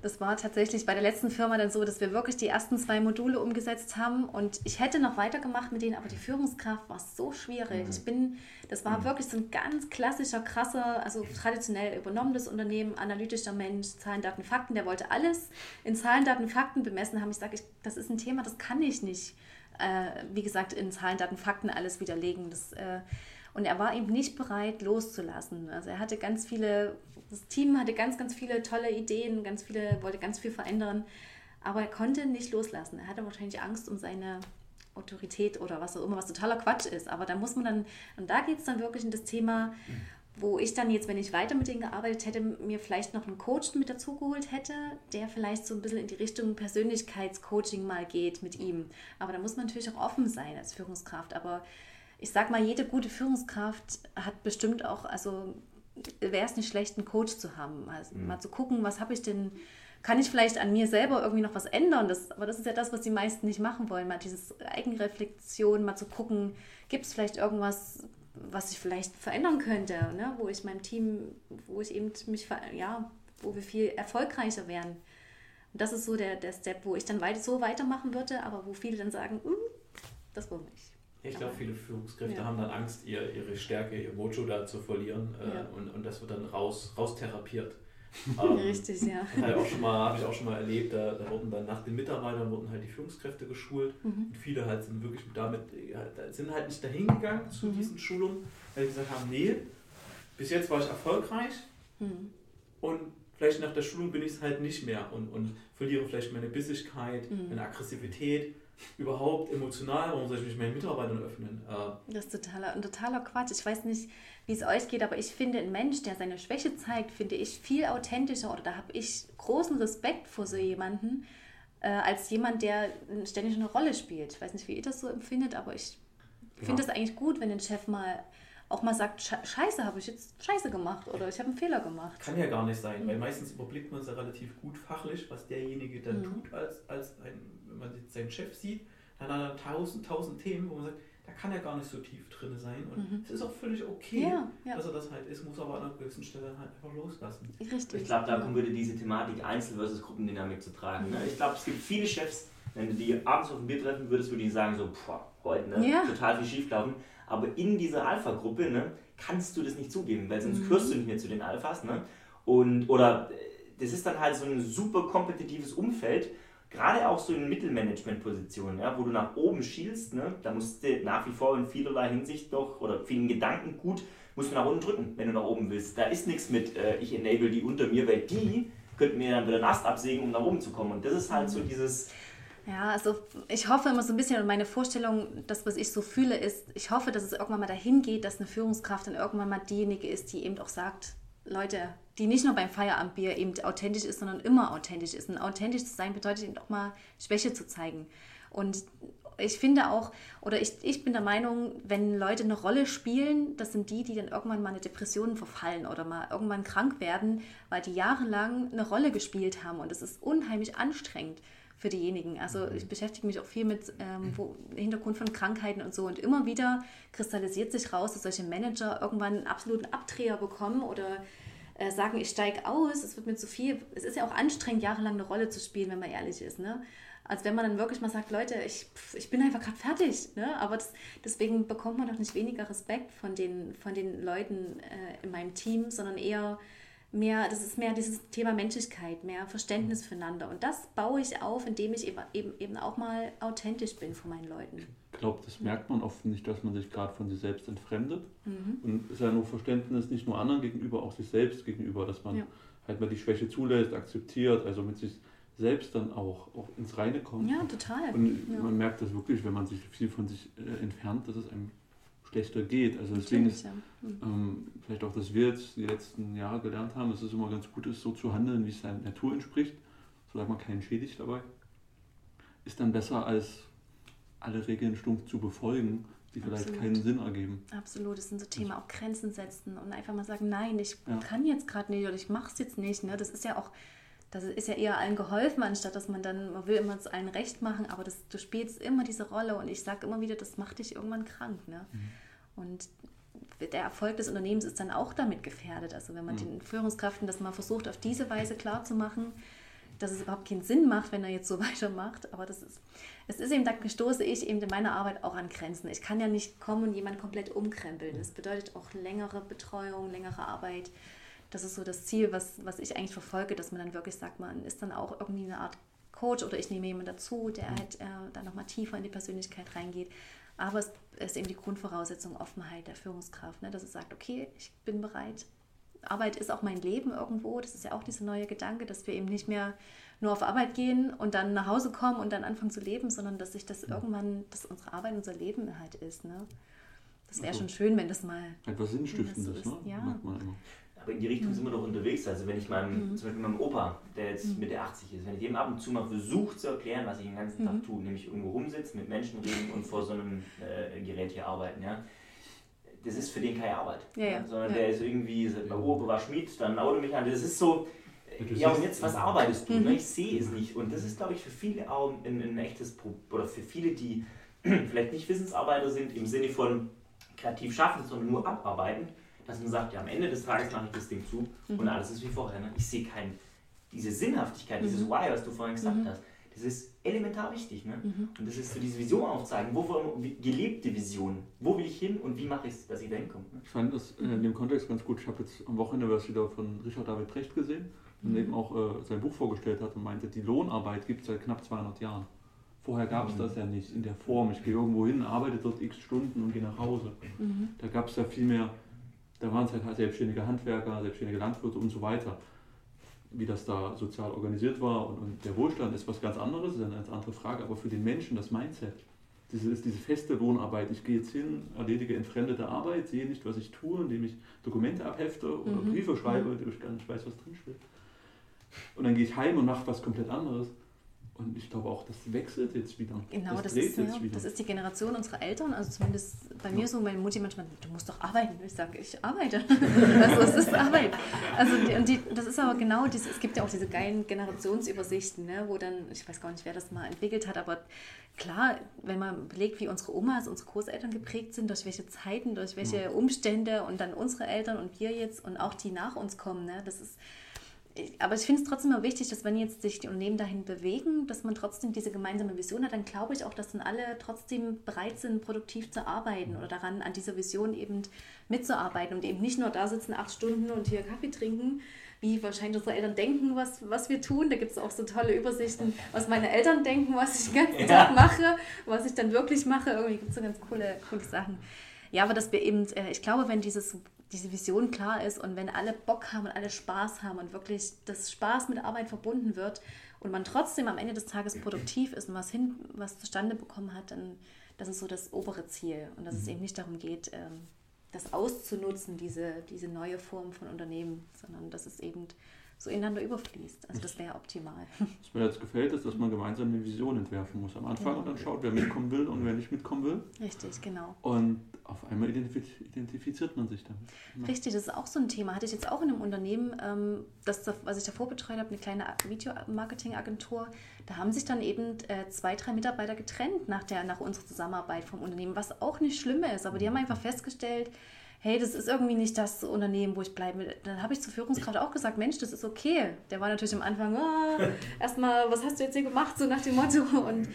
Das war tatsächlich bei der letzten Firma dann so, dass wir wirklich die ersten zwei Module umgesetzt haben und ich hätte noch weitergemacht mit denen, aber die Führungskraft war so schwierig. Ich bin, das war wirklich so ein ganz klassischer, krasser, also traditionell übernommenes Unternehmen, analytischer Mensch, Zahlen, Daten, Fakten, der wollte alles in Zahlen, Daten, Fakten bemessen haben. Ich sage, ich, das ist ein Thema, das kann ich nicht, äh, wie gesagt, in Zahlen, Daten, Fakten alles widerlegen. Das, äh, und er war eben nicht bereit, loszulassen. Also er hatte ganz viele, das Team hatte ganz, ganz viele tolle Ideen, ganz viele, wollte ganz viel verändern, aber er konnte nicht loslassen. Er hatte wahrscheinlich Angst um seine Autorität oder was auch immer, was totaler Quatsch ist. Aber da muss man dann, und da geht es dann wirklich in das Thema, wo ich dann jetzt, wenn ich weiter mit denen gearbeitet hätte, mir vielleicht noch einen Coach mit dazugeholt hätte, der vielleicht so ein bisschen in die Richtung Persönlichkeitscoaching mal geht mit ihm. Aber da muss man natürlich auch offen sein als Führungskraft. Aber ich sag mal, jede gute Führungskraft hat bestimmt auch, also wäre es nicht schlecht, einen Coach zu haben. Also mhm. mal zu gucken, was habe ich denn, kann ich vielleicht an mir selber irgendwie noch was ändern? Das, aber das ist ja das, was die meisten nicht machen wollen. Mal dieses Eigenreflexion, mal zu gucken, gibt es vielleicht irgendwas, was ich vielleicht verändern könnte, ne? wo ich meinem Team, wo ich eben mich, ja, wo wir viel erfolgreicher wären. Und das ist so der, der Step, wo ich dann weiter, so weitermachen würde, aber wo viele dann sagen, mm, das wollen wir nicht. Ich glaube, viele Führungskräfte ja. haben dann Angst, ihr, ihre Stärke, ihr Mojo da zu verlieren äh, ja. und, und das wird dann raus, raus therapiert. ähm, Richtig, ja. Habe ich, hab ich auch schon mal erlebt, da, da, wurden dann nach den Mitarbeitern wurden halt die Führungskräfte geschult mhm. und viele halt sind wirklich damit, sind halt nicht dahin gegangen zu mhm. diesen Schulungen, weil sie gesagt haben, nee, bis jetzt war ich erfolgreich mhm. und vielleicht nach der Schulung bin ich es halt nicht mehr und, und verliere vielleicht meine Bissigkeit, mhm. meine Aggressivität überhaupt emotional, warum soll ich mich meinen Mitarbeitern öffnen? Äh, das ist totaler, ein totaler Quatsch. Ich weiß nicht, wie es euch geht, aber ich finde, ein Mensch, der seine Schwäche zeigt, finde ich viel authentischer oder da habe ich großen Respekt vor so jemanden, äh, als jemand, der ständig eine Rolle spielt. Ich weiß nicht, wie ihr das so empfindet, aber ich finde es eigentlich gut, wenn ein Chef mal auch mal sagt, Scheiße, habe ich jetzt Scheiße gemacht oder ich habe einen Fehler gemacht. Kann ja gar nicht sein, mhm. weil meistens überblickt man es ja relativ gut fachlich, was derjenige dann mhm. tut als, als ein wenn man jetzt seinen Chef sieht, dann hat er tausend, tausend Themen, wo man sagt, da kann er gar nicht so tief drin sein. Und mhm. es ist auch völlig okay, ja, ja. dass er das halt ist, muss aber an einer gewissen Stelle halt einfach loslassen. Richtig. Ich glaube, da kommt wieder diese Thematik Einzel- versus Gruppendynamik zu tragen. Ne? Ich glaube, es gibt viele Chefs, wenn du die abends auf dem Bier treffen würdest, würde ich sagen, so, boah, heute, ne? Ja. total viel schieflaufen. Aber in dieser Alpha-Gruppe ne, kannst du das nicht zugeben, weil sonst mhm. gehörst du nicht mehr zu den Alphas. Ne? Und, oder äh, das ist dann halt so ein super kompetitives Umfeld, gerade auch so in Mittelmanagement-Positionen, ja, wo du nach oben schielst, ne, da musst du nach wie vor in vielerlei Hinsicht doch oder vielen Gedanken gut, musst du nach unten drücken, wenn du nach oben willst. Da ist nichts mit, äh, ich enable die unter mir, weil die könnten mir dann wieder einen Ast absägen, um nach oben zu kommen. Und das ist halt so dieses. Ja, also ich hoffe immer so ein bisschen, und meine Vorstellung, das, was ich so fühle, ist, ich hoffe, dass es irgendwann mal dahin geht, dass eine Führungskraft dann irgendwann mal diejenige ist, die eben auch sagt, Leute, die nicht nur beim Feierabendbier eben authentisch ist, sondern immer authentisch ist. Und authentisch zu sein bedeutet eben auch mal Schwäche zu zeigen. Und ich finde auch, oder ich, ich bin der Meinung, wenn Leute eine Rolle spielen, das sind die, die dann irgendwann mal eine Depression verfallen oder mal irgendwann krank werden, weil die jahrelang eine Rolle gespielt haben. Und das ist unheimlich anstrengend für diejenigen. Also ich beschäftige mich auch viel mit ähm, wo, Hintergrund von Krankheiten und so. Und immer wieder kristallisiert sich raus, dass solche Manager irgendwann einen absoluten Abdreher bekommen oder äh, sagen, ich steige aus, es wird mir zu viel. Es ist ja auch anstrengend, jahrelang eine Rolle zu spielen, wenn man ehrlich ist. Ne? Als wenn man dann wirklich mal sagt, Leute, ich, ich bin einfach gerade fertig. Ne? Aber das, deswegen bekommt man doch nicht weniger Respekt von den, von den Leuten äh, in meinem Team, sondern eher mehr, das ist mehr dieses Thema Menschlichkeit, mehr Verständnis füreinander. Und das baue ich auf, indem ich eben, eben, eben auch mal authentisch bin vor meinen Leuten. Ich glaube, das merkt man oft nicht, dass man sich gerade von sich selbst entfremdet. Mhm. Und es ist ja nur Verständnis nicht nur anderen gegenüber, auch sich selbst gegenüber, dass man ja. halt mal die Schwäche zulässt, akzeptiert, also mit sich selbst dann auch, auch ins Reine kommt. Ja, total. Und ja. man merkt das wirklich, wenn man sich viel von sich äh, entfernt, dass es einem schlechter geht. Also deswegen ist ja. mhm. ähm, vielleicht auch, dass wir jetzt die letzten Jahre gelernt haben, dass es immer ganz gut ist, so zu handeln, wie es seiner Natur entspricht, solange man keinen schädigt dabei, ist dann besser als alle Regeln stumpf zu befolgen, die vielleicht Absolut. keinen Sinn ergeben. Absolut, das sind so Themen, auch Grenzen setzen und einfach mal sagen, nein, ich ja. kann jetzt gerade nicht oder ich mache es jetzt nicht. Ne? Das ist ja auch, das ist ja eher allen geholfen, anstatt dass man dann, man will immer es allen recht machen, aber das, du spielst immer diese Rolle und ich sage immer wieder, das macht dich irgendwann krank. Ne? Mhm. Und der Erfolg des Unternehmens ist dann auch damit gefährdet. Also wenn man mhm. den Führungskräften das mal versucht, auf diese Weise klarzumachen, dass es überhaupt keinen Sinn macht, wenn er jetzt so weitermacht. Aber das ist, es ist eben, da stoße ich eben in meiner Arbeit auch an Grenzen. Ich kann ja nicht kommen und jemanden komplett umkrempeln. Das bedeutet auch längere Betreuung, längere Arbeit. Das ist so das Ziel, was, was ich eigentlich verfolge, dass man dann wirklich sagt, man ist dann auch irgendwie eine Art Coach oder ich nehme jemanden dazu, der halt äh, dann nochmal tiefer in die Persönlichkeit reingeht. Aber es ist eben die Grundvoraussetzung Offenheit der Führungskraft, ne? dass es sagt, okay, ich bin bereit. Arbeit ist auch mein Leben irgendwo. Das ist ja auch dieser neue Gedanke, dass wir eben nicht mehr nur auf Arbeit gehen und dann nach Hause kommen und dann anfangen zu leben, sondern dass sich das irgendwann, dass unsere Arbeit unser Leben halt ist. Ne? Das wäre also, schon schön, wenn das mal. Etwas Sinnstiftendes, so ne? Ja. Aber in die Richtung mhm. sind wir doch unterwegs. Also wenn ich meinem, mhm. zum Beispiel meinem Opa, der jetzt mhm. Mitte 80 ist, wenn ich dem ab und zu mal versuche zu erklären, was ich den ganzen Tag mhm. tue, nämlich irgendwo rumsitzen, mit Menschen reden und vor so einem äh, Gerät hier arbeiten, ja, das ist für den keine Arbeit. Ja, ja. Sondern ja. der ist irgendwie, mein Opa war Schmied, dann Automechaniker. Das ist so, ja und jetzt, was arbeitest du? Ne? Mhm. Ich sehe es nicht. Und das ist, glaube ich, für viele auch ein, ein echtes Problem, oder für viele, die vielleicht nicht Wissensarbeiter sind, im Sinne von kreativ schaffen, sondern nur abarbeiten, dass man sagt, ja, am Ende des Tages mache ich das Ding zu mhm. und alles ist wie vorher. Ne? Ich sehe kein, diese Sinnhaftigkeit, mhm. dieses Why, was du vorhin gesagt mhm. hast, das ist elementar wichtig. Ne? Mhm. Und das ist so diese Vision aufzeigen, wovon, gelebte Vision, wo will ich hin und wie mache ich es, dass ich da hinkomme. Ne? Ich fand das in dem Kontext ganz gut. Ich habe jetzt am Wochenende was wieder von Richard David Precht gesehen und mhm. eben auch äh, sein Buch vorgestellt hat und meinte, die Lohnarbeit gibt es seit knapp 200 Jahren. Vorher gab es mhm. das ja nicht in der Form. Ich gehe irgendwo hin, arbeite dort x Stunden und gehe nach Hause. Mhm. Da gab es ja viel mehr da waren es halt selbstständige Handwerker, selbstständige Landwirte und so weiter. Wie das da sozial organisiert war und, und der Wohlstand ist was ganz anderes, ist eine ganz andere Frage, aber für den Menschen das Mindset, diese, ist diese feste Lohnarbeit. Ich gehe jetzt hin, erledige entfremdete Arbeit, sehe nicht, was ich tue, indem ich Dokumente abhefte oder mhm. Briefe schreibe, mhm. wo ich gar nicht weiß, was drinsteht. Und dann gehe ich heim und mache was komplett anderes. Und ich glaube auch, das wechselt jetzt wieder. Genau, das, das ist, ja, das ist die Generation unserer Eltern. Also zumindest bei ja. mir so, meine Mutti manchmal, du musst doch arbeiten. Ich sage, ich arbeite. also es ist Arbeit. Also die, und die, das ist aber genau, dieses, es gibt ja auch diese geilen Generationsübersichten, ne, wo dann, ich weiß gar nicht, wer das mal entwickelt hat, aber klar, wenn man belegt, wie unsere Omas, unsere Großeltern geprägt sind, durch welche Zeiten, durch welche Umstände und dann unsere Eltern und wir jetzt und auch die nach uns kommen, ne, das ist aber ich finde es trotzdem immer wichtig, dass wenn jetzt sich die Unternehmen dahin bewegen, dass man trotzdem diese gemeinsame Vision hat, dann glaube ich auch, dass dann alle trotzdem bereit sind, produktiv zu arbeiten oder daran, an dieser Vision eben mitzuarbeiten und eben nicht nur da sitzen, acht Stunden und hier Kaffee trinken, wie wahrscheinlich unsere Eltern denken, was, was wir tun. Da gibt es auch so tolle Übersichten, was meine Eltern denken, was ich den ganzen ja. Tag mache, was ich dann wirklich mache. Irgendwie gibt es so ganz coole, coole Sachen. Ja, aber dass wir eben, äh, ich glaube, wenn dieses diese Vision klar ist und wenn alle Bock haben und alle Spaß haben und wirklich das Spaß mit Arbeit verbunden wird und man trotzdem am Ende des Tages produktiv ist und was hin, was zustande bekommen hat, dann das ist so das obere Ziel und dass mhm. es eben nicht darum geht, ähm, das auszunutzen, diese, diese neue Form von Unternehmen, sondern dass es eben so ineinander überfließt. Also das wäre optimal. Was mir jetzt gefällt, ist, dass man gemeinsam eine Vision entwerfen muss am Anfang ja. und dann schaut, wer mitkommen will und wer nicht mitkommen will. Richtig, genau. Und auf einmal identifiziert man sich damit. Ja. Richtig, das ist auch so ein Thema. Hatte ich jetzt auch in einem Unternehmen, ähm, das, was ich davor betreut habe, eine kleine Video-Marketing-Agentur. Da haben sich dann eben äh, zwei, drei Mitarbeiter getrennt nach, der, nach unserer Zusammenarbeit vom Unternehmen, was auch nicht schlimm ist. Aber die haben einfach festgestellt, hey, das ist irgendwie nicht das Unternehmen, wo ich bleiben will. Dann habe ich zur Führungskraft auch gesagt, Mensch, das ist okay. Der war natürlich am Anfang, oh, erstmal, was hast du jetzt hier gemacht, so nach dem Motto. Und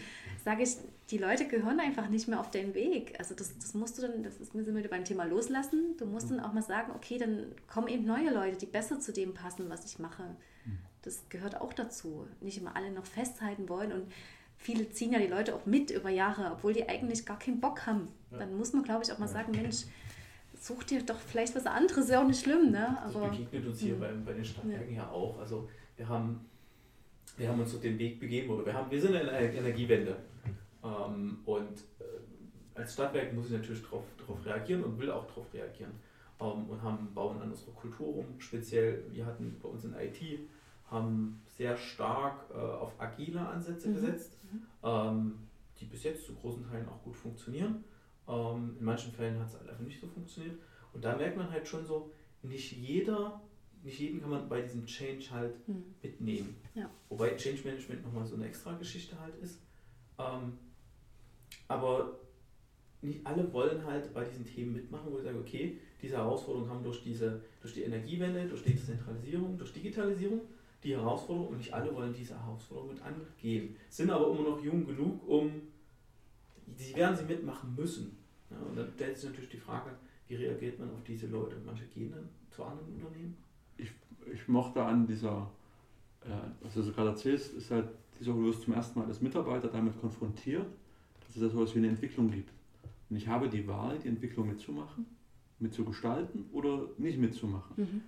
sage ich, die Leute gehören einfach nicht mehr auf den Weg. Also das, das musst du dann, das ist, sind wir beim Thema loslassen. Du musst dann auch mal sagen, okay, dann kommen eben neue Leute, die besser zu dem passen, was ich mache. Das gehört auch dazu. Nicht immer alle noch festhalten wollen und viele ziehen ja die Leute auch mit über Jahre, obwohl die eigentlich gar keinen Bock haben. Dann muss man, glaube ich, auch mal sagen, Mensch, such dir doch vielleicht was anderes, ist ja auch nicht schlimm, ne? Aber, das begegnet uns hier bei, bei den Stadtwerken ja. ja. auch. Also wir haben, wir haben uns so den Weg begeben oder wir haben, wir sind in einer Energiewende. Ähm, und äh, als Stadtwerk muss ich natürlich darauf reagieren und will auch darauf reagieren. Ähm, und haben, bauen an unserer Kultur rum. Speziell, wir hatten bei uns in IT, haben sehr stark äh, auf agile Ansätze mhm. gesetzt, mhm. ähm, die bis jetzt zu großen Teilen auch gut funktionieren. Ähm, in manchen Fällen hat es halt einfach nicht so funktioniert. Und da merkt man halt schon so, nicht jeder, nicht jeden kann man bei diesem Change halt mhm. mitnehmen. Ja. Wobei Change Management nochmal so eine extra Geschichte halt ist. Ähm, aber nicht alle wollen halt bei diesen Themen mitmachen, wo ich sage, okay, diese Herausforderungen haben durch, diese, durch die Energiewende, durch Dezentralisierung, durch Digitalisierung die Herausforderung und nicht alle wollen diese Herausforderung mit angehen. Sind aber immer noch jung genug, um, sie werden sie mitmachen müssen. Ja, und dann stellt sich natürlich die Frage, wie reagiert man auf diese Leute? Manche gehen dann zu anderen Unternehmen. Ich, ich mochte an dieser, äh, was du so gerade erzählst, ist halt, dieser, du wirst zum ersten Mal als Mitarbeiter damit konfrontiert, dass es da sowas wie eine Entwicklung gibt. Und ich habe die Wahl, die Entwicklung mitzumachen, mitzugestalten oder nicht mitzumachen. Mhm.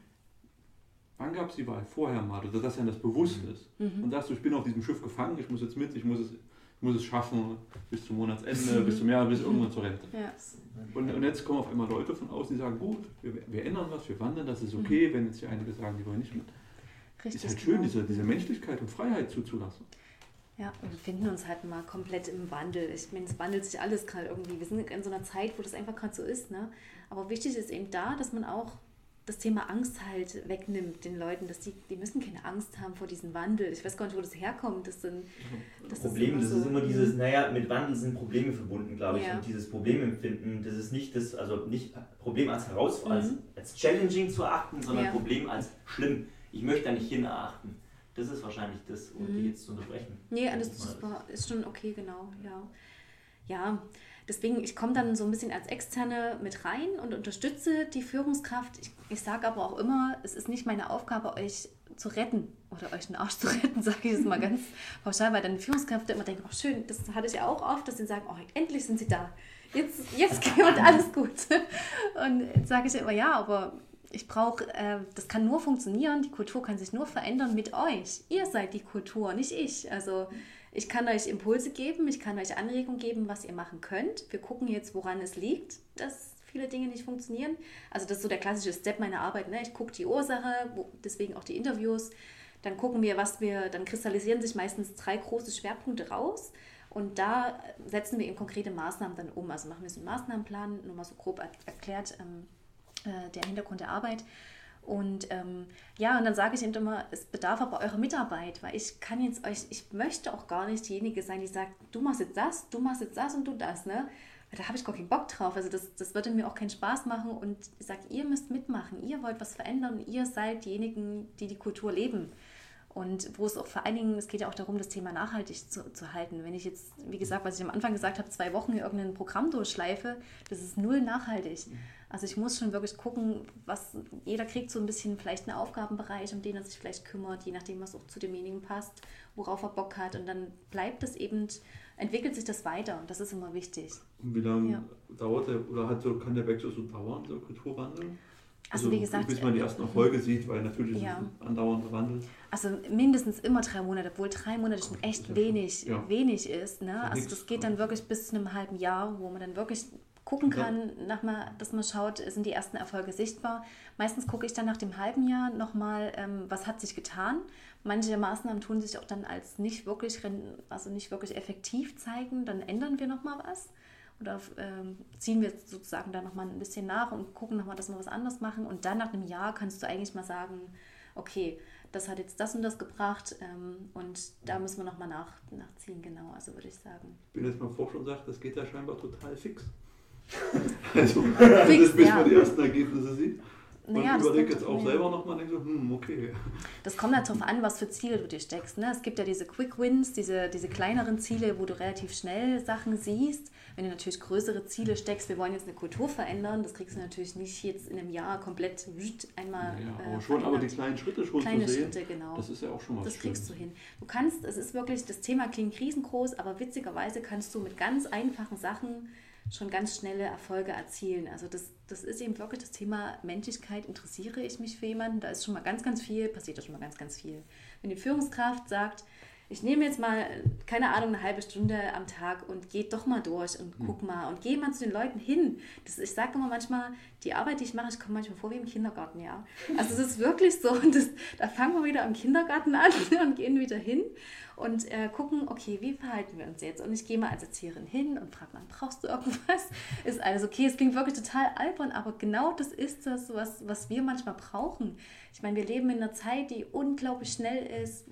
Wann gab es die Wahl? Vorher mal, oder dass einem das bewusst mhm. ist. Mhm. Und sagst du, ich bin auf diesem Schiff gefangen, ich muss jetzt mit, ich muss es, muss es schaffen bis zum Monatsende, bis zum Jahr, bis irgendwann zur Rente. Ja. Und, und, jetzt kommen auf einmal Leute von außen, die sagen, gut, wir, wir ändern was, wir wandern, das ist okay, mhm. wenn jetzt hier einige sagen, die wollen nicht mit. Richtig ist halt schön, genau. diese, diese Menschlichkeit und Freiheit zuzulassen. Ja, wir befinden uns halt mal komplett im Wandel. Ich meine, es wandelt sich alles gerade irgendwie. Wir sind in so einer Zeit, wo das einfach gerade so ist. Ne? Aber wichtig ist eben da, dass man auch das Thema Angst halt wegnimmt den Leuten, dass die, die müssen keine Angst haben vor diesem Wandel. Ich weiß gar nicht, wo das herkommt. Das sind das Problem, das, so, ist immer dieses, naja, mit Wandel sind Probleme verbunden, glaube ich. Ja. Und dieses Problemempfinden, das ist nicht das, also nicht Problem als Herausforderung, mhm. als, als challenging zu erachten, sondern ja. Problem als schlimm. Ich möchte da nicht hin erachten. Das ist wahrscheinlich das, um mhm. die jetzt zu unterbrechen. Nee, alles das ist schon okay, genau, ja. Ja, Deswegen, ich komme dann so ein bisschen als Externe mit rein und unterstütze die Führungskraft. Ich, ich sage aber auch immer, es ist nicht meine Aufgabe, euch zu retten oder euch den Arsch zu retten, sage ich jetzt mal ganz pauschal, weil dann Führungskräfte immer denken, oh schön, das hatte ich ja auch oft, dass sie sagen, oh endlich sind sie da. Jetzt, jetzt geht alles gut. Und sage ich immer, ja, aber ich brauche, äh, das kann nur funktionieren, die Kultur kann sich nur verändern mit euch. Ihr seid die Kultur, nicht ich. Also ich kann euch Impulse geben, ich kann euch Anregungen geben, was ihr machen könnt. Wir gucken jetzt, woran es liegt, dass viele Dinge nicht funktionieren. Also das ist so der klassische Step meiner Arbeit. Ne? Ich gucke die Ursache, wo, deswegen auch die Interviews. Dann gucken wir, was wir, dann kristallisieren sich meistens drei große Schwerpunkte raus. Und da setzen wir eben konkrete Maßnahmen dann um. Also machen wir so einen Maßnahmenplan, nur mal so grob erklärt, ähm, äh, der Hintergrund der Arbeit. Und ähm, ja, und dann sage ich eben immer, es bedarf aber eurer Mitarbeit, weil ich kann jetzt euch, ich möchte auch gar nicht diejenige sein, die sagt, du machst jetzt das, du machst jetzt das und du das, ne? Da habe ich gar keinen Bock drauf. Also das, das würde mir auch keinen Spaß machen und ich sage, ihr müsst mitmachen, ihr wollt was verändern, ihr seid diejenigen, die die Kultur leben. Und wo es auch vor allen Dingen, es geht ja auch darum, das Thema nachhaltig zu, zu halten. Wenn ich jetzt, wie gesagt, was ich am Anfang gesagt habe, zwei Wochen irgendein Programm durchschleife, das ist null nachhaltig. Mhm. Also ich muss schon wirklich gucken, was jeder kriegt so ein bisschen vielleicht einen Aufgabenbereich, um den er sich vielleicht kümmert, je nachdem, was auch zu demjenigen passt, worauf er Bock hat. Und dann bleibt es eben, entwickelt sich das weiter und das ist immer wichtig. Und wie lange ja. dauert der oder hat so, kann der Wechsel so dauern, der Kulturwandel? Also, also, wie gesagt, bis man die ersten Erfolge sieht, weil natürlich ja. ist es ein andauernder Wandel. Also mindestens immer drei Monate, obwohl drei Monate schon echt wenig, ja. wenig ist. Ne? Also das geht dann wirklich bis zu einem halben Jahr, wo man dann wirklich gucken kann, nach mal, dass man schaut, sind die ersten Erfolge sichtbar. Meistens gucke ich dann nach dem halben Jahr nochmal, ähm, was hat sich getan. Manche Maßnahmen tun sich auch dann als nicht wirklich, also nicht wirklich effektiv zeigen, dann ändern wir nochmal was oder ähm, ziehen wir sozusagen da nochmal ein bisschen nach und gucken nochmal, dass wir was anderes machen. Und dann nach einem Jahr kannst du eigentlich mal sagen, okay, das hat jetzt das und das gebracht ähm, und da müssen wir nochmal nach, nachziehen, genau, also würde ich sagen. Ich bin jetzt mal vor schon sagt, das geht ja scheinbar total fix. also, fix, bis ja. man die ersten Ergebnisse sieht. Naja, und überlege jetzt auch selber nochmal und denke so, hm, okay. Das kommt halt darauf an, was für Ziele du dir steckst. Ne? Es gibt ja diese Quick Wins, diese, diese kleineren Ziele, wo du relativ schnell Sachen siehst. Wenn du natürlich größere Ziele steckst, wir wollen jetzt eine Kultur verändern, das kriegst du natürlich nicht jetzt in einem Jahr komplett einmal. Ja, aber äh, schon, aber die kleinen Schritte schon Kleine zu sehen, Schritte, genau. Das ist ja auch schon was Das kriegst Schönes. du hin. Du kannst, es ist wirklich, das Thema klingt riesengroß, aber witzigerweise kannst du mit ganz einfachen Sachen schon ganz schnelle Erfolge erzielen. Also das, das ist eben wirklich das Thema Menschlichkeit. Interessiere ich mich für jemanden? Da ist schon mal ganz, ganz viel, passiert da schon mal ganz, ganz viel. Wenn die Führungskraft sagt, ich nehme jetzt mal, keine Ahnung, eine halbe Stunde am Tag und gehe doch mal durch und guck hm. mal und gehe mal zu den Leuten hin. Das, ich sage immer manchmal, die Arbeit, die ich mache, ich komme manchmal vor wie im Kindergarten, ja. Also es ist wirklich so und das, da fangen wir wieder am Kindergarten an und gehen wieder hin und äh, gucken, okay, wie verhalten wir uns jetzt? Und ich gehe mal als Erzieherin hin und frage mal, brauchst du irgendwas? Ist alles okay? Es klingt wirklich total albern, aber genau das ist das, was, was wir manchmal brauchen. Ich meine, wir leben in einer Zeit, die unglaublich schnell ist.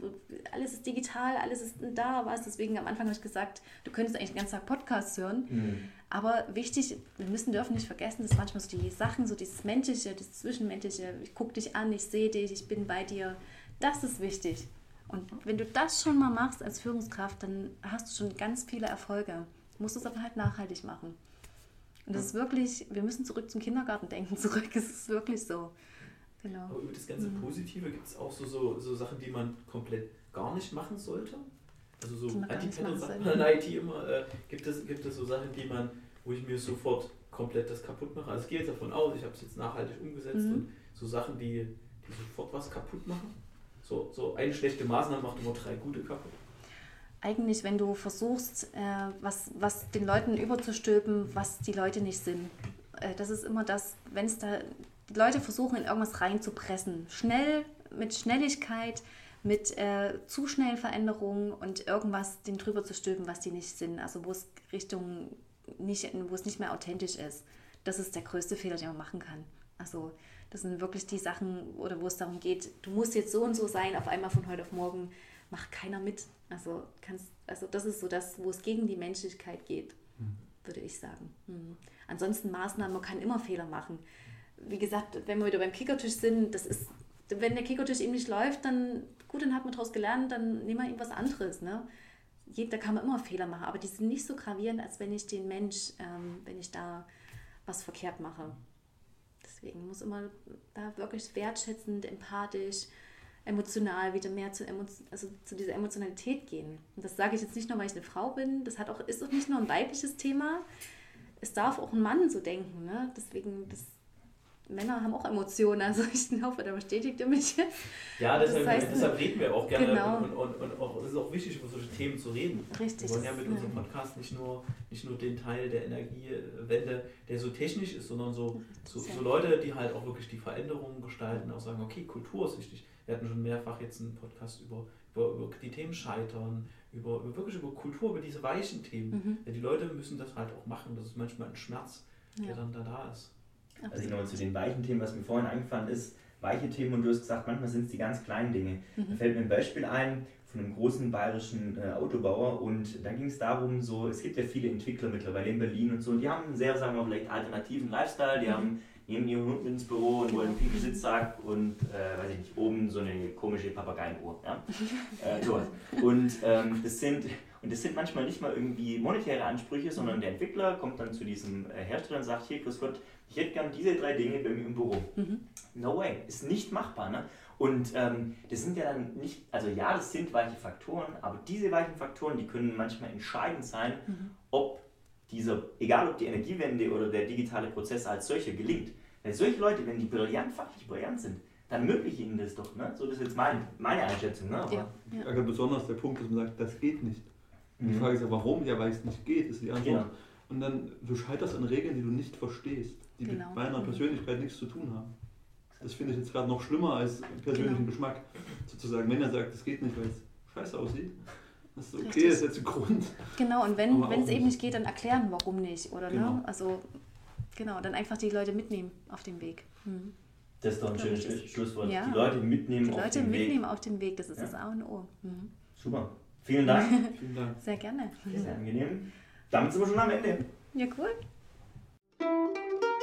Alles ist digital alles ist da, was. Deswegen am Anfang habe ich gesagt, du könntest eigentlich den ganzen Tag Podcasts hören. Mhm. Aber wichtig, wir müssen dürfen nicht vergessen, dass manchmal so die Sachen, so dieses Menschliche, das Zwischenmenschliche, ich gucke dich an, ich sehe dich, ich bin bei dir, das ist wichtig. Und wenn du das schon mal machst als Führungskraft, dann hast du schon ganz viele Erfolge. Du musst es aber halt nachhaltig machen. Und das ist wirklich, wir müssen zurück zum Kindergarten denken, zurück. Es ist wirklich so. Genau. Aber über das ganze Positive gibt es auch so, so, so Sachen, die man komplett gar nicht machen sollte. Also so sagt man in IT immer, äh, gibt, es, gibt es so Sachen, die man, wo ich mir sofort komplett das kaputt mache. Also ich gehe jetzt davon aus, ich habe es jetzt nachhaltig umgesetzt Mhm. und so Sachen, die, die sofort was kaputt machen. So, so eine schlechte Maßnahme macht immer drei gute kaputt. Eigentlich, wenn du versuchst, äh, was, was den Leuten überzustülpen, was die Leute nicht sind. Äh, das ist immer das, wenn es da, die Leute versuchen, in irgendwas reinzupressen. Schnell, mit Schnelligkeit, mit äh, zu schnellen Veränderungen und irgendwas den drüber zu stülpen, was die nicht sind. Also wo es Richtung nicht, wo es nicht mehr authentisch ist. Das ist der größte Fehler, den man machen kann. Also das sind wirklich die Sachen, oder wo es darum geht, du musst jetzt so und so sein, auf einmal von heute auf morgen macht keiner mit. Also kannst, also das ist so das, wo es gegen die Menschlichkeit geht, würde ich sagen. Mhm. Ansonsten Maßnahmen, man kann immer Fehler machen. Wie gesagt, wenn wir wieder beim Kickertisch sind, das ist, wenn der Kickertisch eben nicht läuft, dann gut, dann hat man daraus gelernt, dann nehmen wir irgendwas anderes. Ne? Da kann man immer Fehler machen, aber die sind nicht so gravierend, als wenn ich den Mensch, ähm, wenn ich da was verkehrt mache. Deswegen muss immer da wirklich wertschätzend, empathisch, emotional wieder mehr zu, also zu dieser Emotionalität gehen. Und das sage ich jetzt nicht nur, weil ich eine Frau bin, das hat auch, ist auch nicht nur ein weibliches Thema. Es darf auch ein Mann so denken. Ne? Deswegen, das, Männer haben auch Emotionen. Also ich hoffe, da bestätigt ihr mich jetzt. Ja, Das deshalb, heißt, deshalb reden wir auch gerne genau. und, und, und auch, es ist auch wichtig, über solche Themen zu reden. Richtig. Wir wollen ja das- mit unserem Podcast nicht nur, nicht nur den Teil der Energiewende, der so technisch ist, sondern so, so, so Leute, die halt auch wirklich die Veränderungen gestalten, auch sagen, okay, Kultur ist wichtig. Wir hatten schon mehrfach jetzt einen Podcast über, über, über die Themen Scheitern, über, über wirklich über Kultur, über diese weichen Themen. Mhm. Ja, die Leute müssen das halt auch machen. Das ist manchmal ein Schmerz, der Ja. dann da, da ist. Also nochmal zu den weichen Themen, was mir vorhin eingefallen ist. Weiche Themen und du hast gesagt, manchmal sind es die ganz kleinen Dinge. Da Mhm. fällt mir ein Beispiel ein von einem großen bayerischen äh, Autobauer und da ging es darum, so, es gibt ja viele Entwickler mittlerweile in Berlin und so, und die haben einen sehr, sagen wir mal, vielleicht alternativen Lifestyle, die Mhm. haben nehmen ihren Hund mit ins Büro und wollen einen pinken Sitzsack und, äh, weiß ich nicht, oben so eine komische Papageienohr. Ja? äh, sowas. Und ähm, das sind und das sind manchmal nicht mal irgendwie monetäre Ansprüche, sondern der Entwickler kommt dann zu diesem äh, Hersteller und sagt, hier, grüß Gott, ich hätte gern diese drei Dinge bei mir im Büro. Mhm. No way, ist nicht machbar. Ne? Und ähm, das sind ja dann nicht, also ja, das sind weiche Faktoren, aber diese weichen Faktoren, die können manchmal entscheidend sein, Mhm. ob dieser, egal ob die Energiewende oder der digitale Prozess als solcher gelingt. Weil solche Leute, wenn die brillant, fachlich brillant sind, dann ermögliche ihnen das doch. Ne? So, das ist jetzt mein, meine Einschätzung. Ne? Aber, Ja. Ich ärgere besonders der Punkt, dass man sagt, das geht nicht. Und die Mhm. Frage ist ja, warum? Ja, weil es nicht geht, ist die Antwort. Genau. Und dann, du scheiterst an Regeln, die du nicht verstehst, die Genau. mit meiner Mhm. Persönlichkeit nichts zu tun haben. Das finde ich jetzt gerade noch schlimmer als persönlichen Genau. Geschmack. Sozusagen, wenn er sagt, das geht nicht, weil es scheiße aussieht, das ist okay, Richtig. das ist jetzt ein Grund. Genau, und wenn es eben nicht. geht, dann erklären, warum nicht, oder Genau. ne? Also genau, dann einfach die Leute mitnehmen auf dem Weg. Mhm. Das ist doch ein schönes Schlusswort. Ja. Die Leute mitnehmen Die auf Leute den mitnehmen Weg. auf den Weg, das ist Ja. das A und O. Mhm. Super. Vielen Dank. Vielen Dank. Sehr gerne. Sehr angenehm. Damit sind wir schon am Ende. Ja, cool.